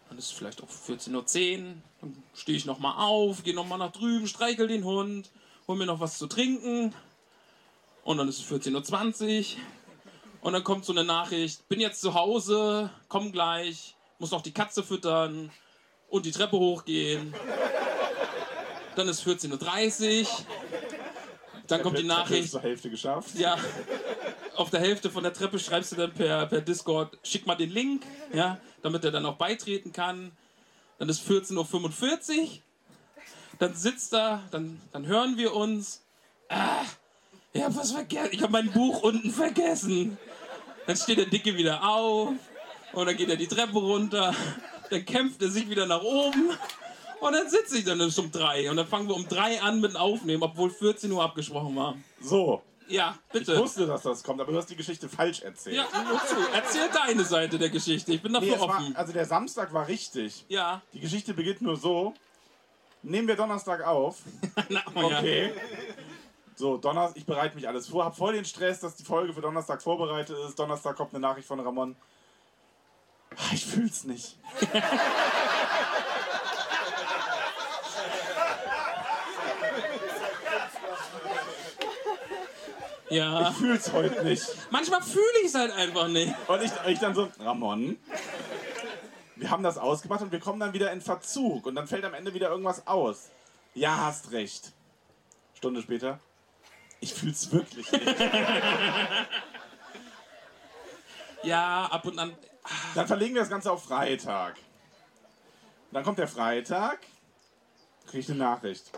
Dann ist es vielleicht auch 14.10 Uhr. Dann stehe ich nochmal auf, gehe nochmal nach drüben, streichel den Hund, hol mir noch was zu trinken. Und dann ist es 14.20 Uhr. Und dann kommt so eine Nachricht, bin jetzt zu Hause, komm gleich, muss noch die Katze füttern und die Treppe hochgehen. Dann ist 14.30 Uhr. Dann kommt die Nachricht, zur Hälfte geschafft. ja, auf der Hälfte von der Treppe schreibst du dann per, per Discord, schick mal den Link, ja, damit er dann auch beitreten kann. Dann ist 14.45 Uhr. Dann sitzt er, dann, dann hören wir uns. Ah, ich hab was vergessen. Ich habe mein Buch unten vergessen. Dann steht der Dicke wieder auf. Und dann geht er die Treppe runter. Dann kämpft er sich wieder nach oben. Und dann sitze ich dann bis um drei. Und dann fangen wir um drei an mit dem Aufnehmen, obwohl 14 Uhr abgesprochen war. So, Ja, ich bitte. wusste, dass das kommt, aber du hast die Geschichte falsch erzählt. Ja, nur zu. Erzähl deine Seite der Geschichte. Ich bin dafür Nee, es war, offen. also der Samstag war richtig. Ja. Die Geschichte beginnt nur so. Nehmen wir Donnerstag auf. Na, oh ja. Okay. So, Donnerstag, ich bereite mich alles vor, hab voll den Stress, dass die Folge für Donnerstag vorbereitet ist. Donnerstag kommt eine Nachricht von Ramon. Ah, Ich fühl's nicht. Ja. Ich fühl's heute nicht. Manchmal fühle ich es halt einfach nicht. Und ich, ich dann so, Ramon, wir haben das ausgemacht und wir kommen dann wieder in Verzug und dann fällt am Ende wieder irgendwas aus. Ja, hast recht. Stunde später. Ich fühl's wirklich nicht. Ja, ab und an. Dann verlegen wir das Ganze auf Freitag. Dann kommt der Freitag, krieg ich eine Nachricht.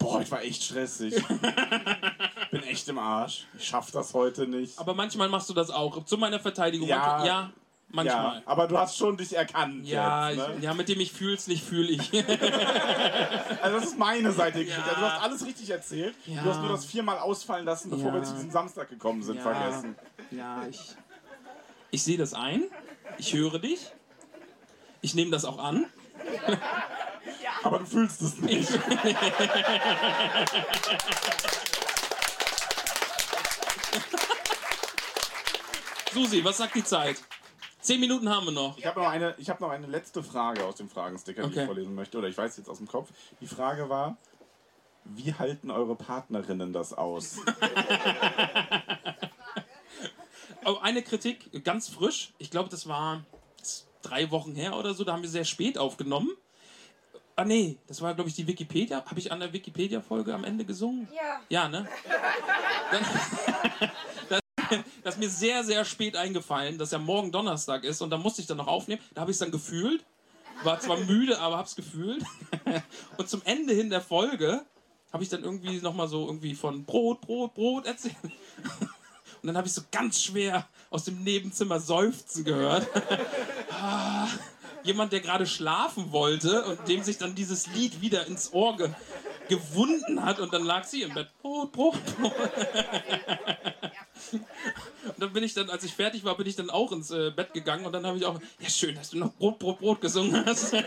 Boah, ich war echt stressig. Bin echt im Arsch. Ich schaff das heute nicht. Aber manchmal machst du das auch. Zu meiner Verteidigung. Ja. Manchmal, ja manchmal. Ja, aber du hast schon dich erkannt. Ja, jetzt, ne? ja, mit dem ich fühl's nicht, fühle ich. Also das ist meine Seite. Ja. Also du hast alles richtig erzählt. Ja. Du hast nur das viermal ausfallen lassen, bevor wir zu diesem Samstag gekommen sind, vergessen. ja, ich. Ich sehe das ein. Ich höre dich. Ich nehme das auch an. Aber du fühlst es nicht. Susi, was sagt die Zeit? Zehn Minuten haben wir noch. Ich habe noch, eine- ich hab noch eine letzte Frage aus dem Fragensticker, die Okay. ich vorlesen möchte. Oder ich weiß jetzt aus dem Kopf. Die Frage war, wie halten eure Partnerinnen das aus? Oh, eine Kritik, ganz frisch. Ich glaube, das war drei Wochen her oder so. Da haben wir sehr spät aufgenommen. Ah, nee, das war, glaube ich, die Wikipedia. Habe ich an der Wikipedia-Folge am Ende gesungen? Ja. Ja, ne? Das, das ist mir sehr, sehr spät eingefallen, dass ja morgen Donnerstag ist und da musste ich dann noch aufnehmen. Da habe ich es dann gefühlt. War zwar müde, aber hab's gefühlt. Und zum Ende hin der Folge habe ich dann irgendwie nochmal so irgendwie von Brot, Brot, Brot erzählt. Und dann habe ich so ganz schwer aus dem Nebenzimmer seufzen gehört. Jemand, der gerade schlafen wollte und dem sich dann dieses Lied wieder ins Ohr ge gewunden hat und dann lag sie im Bett. Brot, Brot, Brot. Und dann bin ich dann, als ich fertig war, bin ich dann auch ins äh, Bett gegangen und dann habe ich auch, ja schön, dass du noch Brot, Brot, Brot gesungen hast.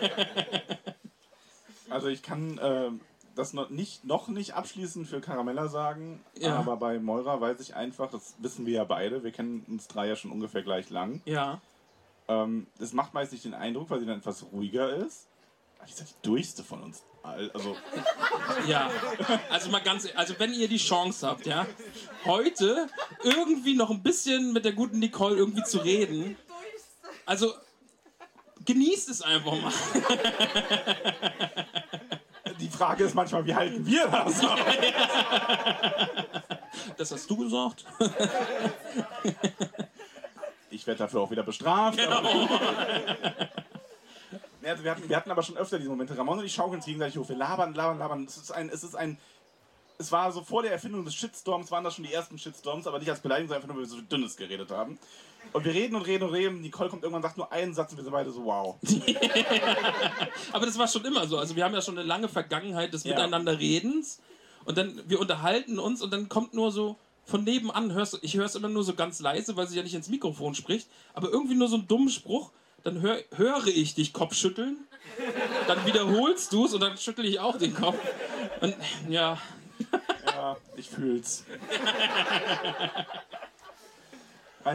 Also ich kann äh, das noch nicht, noch nicht abschließend für Caramella sagen, Ja. aber bei Moira weiß ich einfach, das wissen wir ja beide, wir kennen uns drei ja schon ungefähr gleich lang. ja. Ähm, es macht meist nicht den Eindruck, weil sie dann etwas ruhiger ist. Ist ja die durchste von uns. all- Also, Ja, also mal ganz, also wenn ihr die Chance habt, ja, heute irgendwie noch ein bisschen mit der guten Nicole irgendwie zu reden, also genießt es einfach mal. die Frage ist manchmal, wie halten wir das? Das hast du gesagt. Ich werde dafür auch wieder bestraft. Genau. Nee, also wir, hatten, wir hatten aber schon öfter diese Momente. Ramon und ich schaukeln uns gegenseitig hoch. Wir labern, labern, labern. Es ist ein, es ist ein. Es war so vor der Erfindung des Shitstorms, waren das schon die ersten Shitstorms, aber nicht als Beleidigung, sondern einfach nur, weil wir so dünnes geredet haben. Und wir reden und reden und reden. Nicole kommt irgendwann und sagt nur einen Satz und wir sind beide so, wow. Aber das war schon immer so. Also wir haben ja schon eine lange Vergangenheit des Ja. Miteinanderredens und dann wir unterhalten uns und dann kommt nur so von nebenan hörst du, ich höre es immer nur so ganz leise, weil sie ja nicht ins Mikrofon spricht, aber irgendwie nur so einen dummen Spruch, dann hör, höre ich dich Kopfschütteln, dann wiederholst du es und dann schüttel ich auch den Kopf. Und ja, Ja, ich fühl's.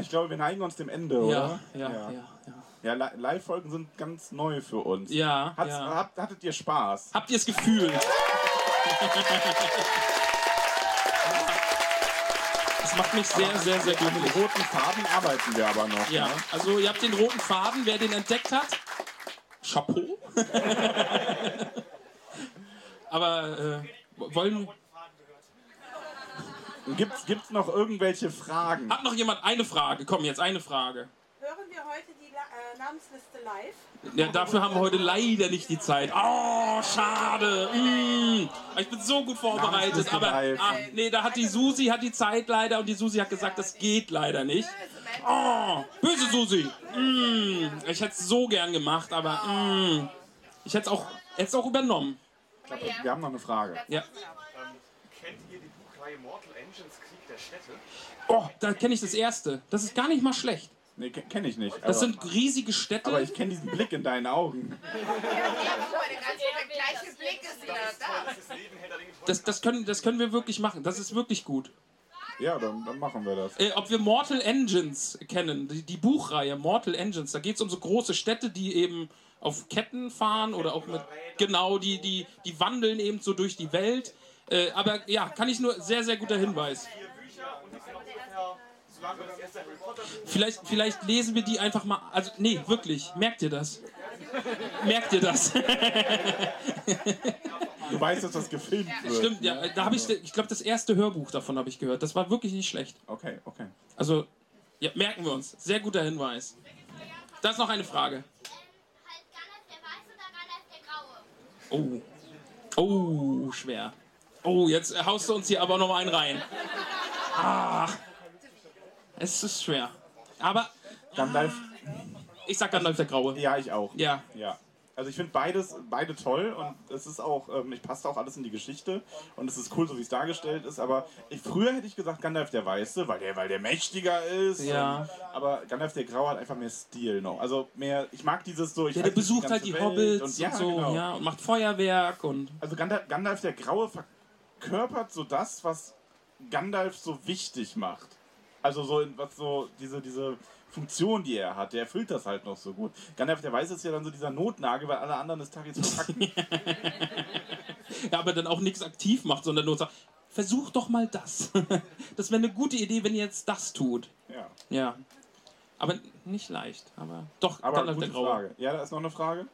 Ich glaube, wir neigen uns dem Ende, ja, oder? ja, ja, ja. Ja, Li- Live-Folgen sind ganz neu für uns. Ja, ja. Hattet ihr Spaß? Habt ihr es gefühlt? macht mich sehr, sehr, sehr An den glücklich. roten Farben arbeiten wir aber noch. Ja, Ne? also ihr habt den roten Faden, wer den entdeckt hat. Chapeau. Aber äh, wollen. Gibt's, gibt's noch irgendwelche Fragen? Hat noch jemand eine Frage? Komm, jetzt eine Frage. Hören wir heute die La äh, Namensliste live? Ja, dafür haben wir heute leider nicht die Zeit. Oh, schade. Mm. Ich bin so gut vorbereitet, aber ah, nee, da hat die Susi hat die Zeit leider und die Susi hat gesagt, das geht leider nicht. Oh, böse Susi. Mm. Ich hätte es so gern gemacht, aber mm. ich hätte es auch, hätte es auch übernommen. Ich glaub, wir haben noch eine Frage. Ja. Kennt ihr die Buchreihe Mortal Engines Krieg der Städte? Oh, da kenne ich das erste. Das ist gar nicht mal schlecht. Nee, kenne ich nicht. Das aber, sind riesige Städte. aber ich kenne diesen Blick in deinen Augen. Ja, guck mal, der gleiche Blick ist wieder da. Das, das, können, das können wir wirklich machen. Das ist wirklich gut. Ja, dann, dann machen wir das. Äh, ob wir Mortal Engines kennen, die, die Buchreihe Mortal Engines, da geht es um so große Städte, die eben auf Ketten fahren oder auch mit. Genau, die, die, die wandeln eben so durch die Welt. Äh, aber ja, kann ich nur sehr, sehr guter Hinweis. Vier Bücher und die sind auch ungefähr Vielleicht, vielleicht lesen wir die einfach mal. Also, nee, wirklich. Merkt ihr das? Merkt ihr das? Du weißt, dass das gefilmt wird. Stimmt, ja. Da habe ich, ich glaube, das erste Hörbuch davon habe ich gehört. Das war wirklich nicht schlecht. Okay, okay. Also, ja, merken wir uns. Sehr guter Hinweis. Da ist noch eine Frage. Oh. Oh, schwer. Oh, jetzt haust du uns hier aber noch einen rein. Ah. Es ist schwer. Aber Gandalf. ich sag Gandalf der Graue. Ja, ich auch. Ja. Ja. Also ich finde beides, beide toll und es ist auch, ähm, ich passt auch alles in die Geschichte und es ist cool, so wie es dargestellt ist, aber ich, früher hätte ich gesagt Gandalf der Weiße, weil der, weil der mächtiger ist. Ja. Und, aber Gandalf der Graue hat einfach mehr Stil noch. Also mehr, ich mag dieses so, ich Ja, der besucht halt ganze die Welt Hobbits und, und, ja, so, genau. ja, und macht Feuerwerk und. Also Gandalf, Gandalf der Graue verkörpert so das, was Gandalf so wichtig macht. Also so, in- was so, diese, diese Funktion, die er hat, der erfüllt das halt noch so gut. Gandalf der Weiße ist ja dann so dieser Notnagel, weil alle anderen des Tages verpacken. Ja, aber dann auch nichts aktiv macht, sondern nur sagt, versuch doch mal das. Das wäre eine gute Idee, wenn ihr jetzt das tut. ja. Ja. Aber nicht leicht. Aber doch, Aber Gandalf gute der Graue. Frage. Ja, da ist noch eine Frage.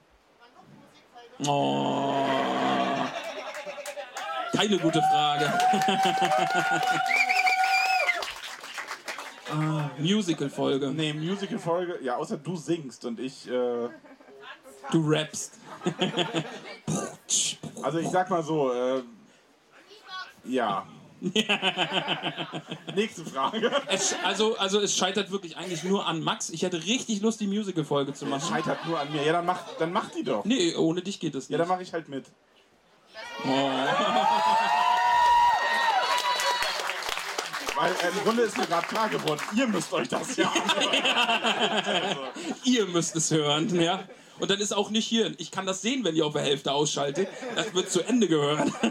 Oh. Keine gute Frage. ah, Musical-Folge. Nee, Musical-Folge, ja, außer du singst und ich, äh, Du rappst. also ich sag mal so, äh, ja. Nächste Frage. Es, also, also es scheitert wirklich eigentlich nur an Max. Ich hätte richtig Lust, die Musical-Folge zu machen. Scheitert nur an mir. Ja, dann mach, dann mach die doch. Nee, ohne dich geht es Ja, nicht. dann mache ich halt mit. Oh. Weil äh, im Grunde ist mir gerade klar geworden, ihr müsst euch das ja anhören. Ihr müsst es hören, ja. Und dann ist auch nicht hier. Ich kann das sehen, wenn ihr auf der Hälfte ausschaltet. Das wird zu Ende gehören.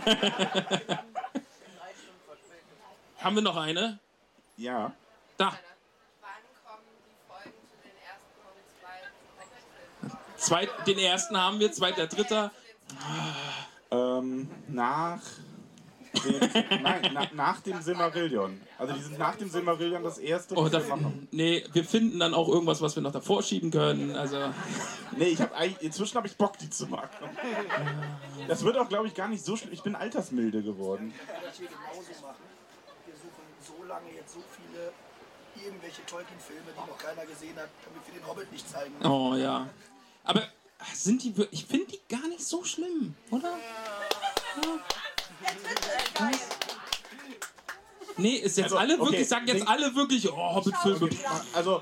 Haben wir noch eine? Ja. Da. Wann kommen die Folgen zu den ersten Hobbits 2 Zweit, den ersten haben wir, zweiter, dritter. Ähm, nach nein, na, nach dem Silmarillion. Also die sind nach dem Silmarillion das erste, Oh, da, wir machen. nee, wir finden dann auch irgendwas, was wir noch davor schieben können. Also, Nee, ich hab, inzwischen habe ich Bock, die zu machen. Das wird auch, glaube ich, gar nicht so schlimm. Ich bin altersmilde geworden. das hier genauso machen. Wir suchen so lange jetzt so viele irgendwelche Tolkien-Filme, die noch keiner gesehen hat, damit wir den Hobbit nicht zeigen. oh ja. Aber sind die, ich finde die gar nicht so schlimm, oder? Nee, ist jetzt Also, alle okay, wirklich, sagen jetzt alle wirklich, oh, Hobbit-Filme. Also,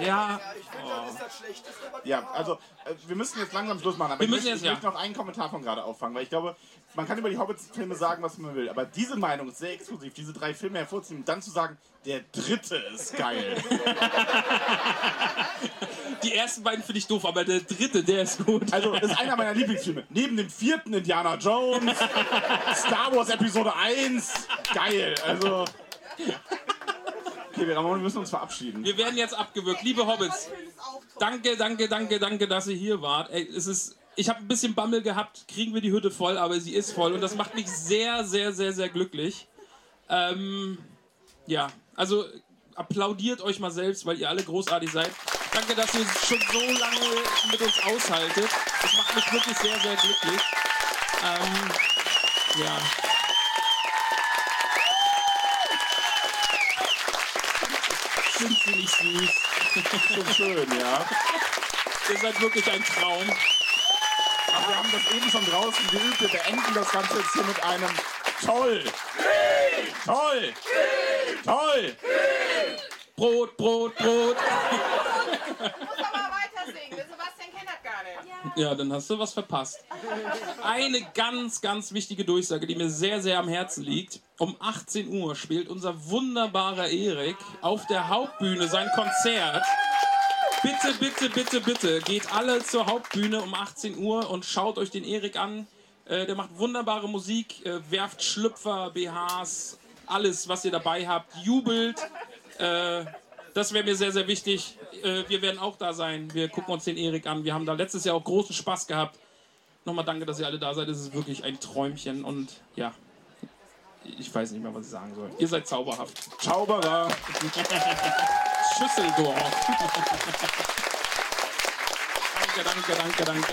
Ja, Ich finde, das ist das Schlechteste, was ja, also äh, wir müssen jetzt langsam Schluss machen. Aber Wir ich, möchte, jetzt, ich ja. möchte noch einen Kommentar von gerade auffangen, weil ich glaube, man kann über die Hobbits-Filme sagen, was man will. Aber diese Meinung ist sehr exklusiv, diese drei Filme hervorzuheben und dann zu sagen, der dritte ist geil. die ersten beiden finde ich doof, aber der dritte, der ist gut. Also, das ist einer meiner Lieblingsfilme. Neben dem vierten Indiana Jones, Star Wars Episode 1. Geil. Also. Okay, wir, Ramon, wir müssen uns verabschieden. Wir werden jetzt abgewürgt. Liebe Hobbits, danke, danke, danke, danke, dass ihr hier wart. Ey, es ist, ich habe ein bisschen Bammel gehabt, kriegen wir die Hütte voll, aber sie ist voll und das macht mich sehr, sehr, sehr, sehr glücklich. Ähm, ja, also applaudiert euch mal selbst, weil ihr alle großartig seid. Danke, dass ihr schon so lange mit uns aushaltet. Das macht mich wirklich sehr, sehr glücklich. Ähm, ja. Sind sie nicht süß? Schon schön, ja. Ihr seid wirklich ein Traum. Aber wir haben das eben schon draußen geübt. Wir beenden das Ganze jetzt hier mit einem Toll. Toll. Toll. Brot, Brot, Brot. Ich muss aber weiter singen. Der Sebastian kennt das gar nicht. Ja, dann hast du was verpasst. Eine ganz, ganz wichtige Durchsage, die mir sehr, sehr am Herzen liegt. Um 18 Uhr spielt unser wunderbarer Erik auf der Hauptbühne sein Konzert. Bitte, bitte, bitte, bitte, geht alle zur Hauptbühne um 18 Uhr und schaut euch den Erik an. Äh, der macht wunderbare Musik, äh, werft Schlüpfer, BHs, alles, was ihr dabei habt, jubelt. Äh, das wäre mir sehr, sehr wichtig. Äh, wir werden auch da sein. Wir gucken uns den Erik an. Wir haben da letztes Jahr auch großen Spaß gehabt. Nochmal danke, dass ihr alle da seid. Es ist wirklich ein Träumchen und ja. Ich weiß nicht mehr, was ich sagen soll. Ihr seid zauberhaft. Zauberer. Schüsseldorf. danke, danke, danke, danke.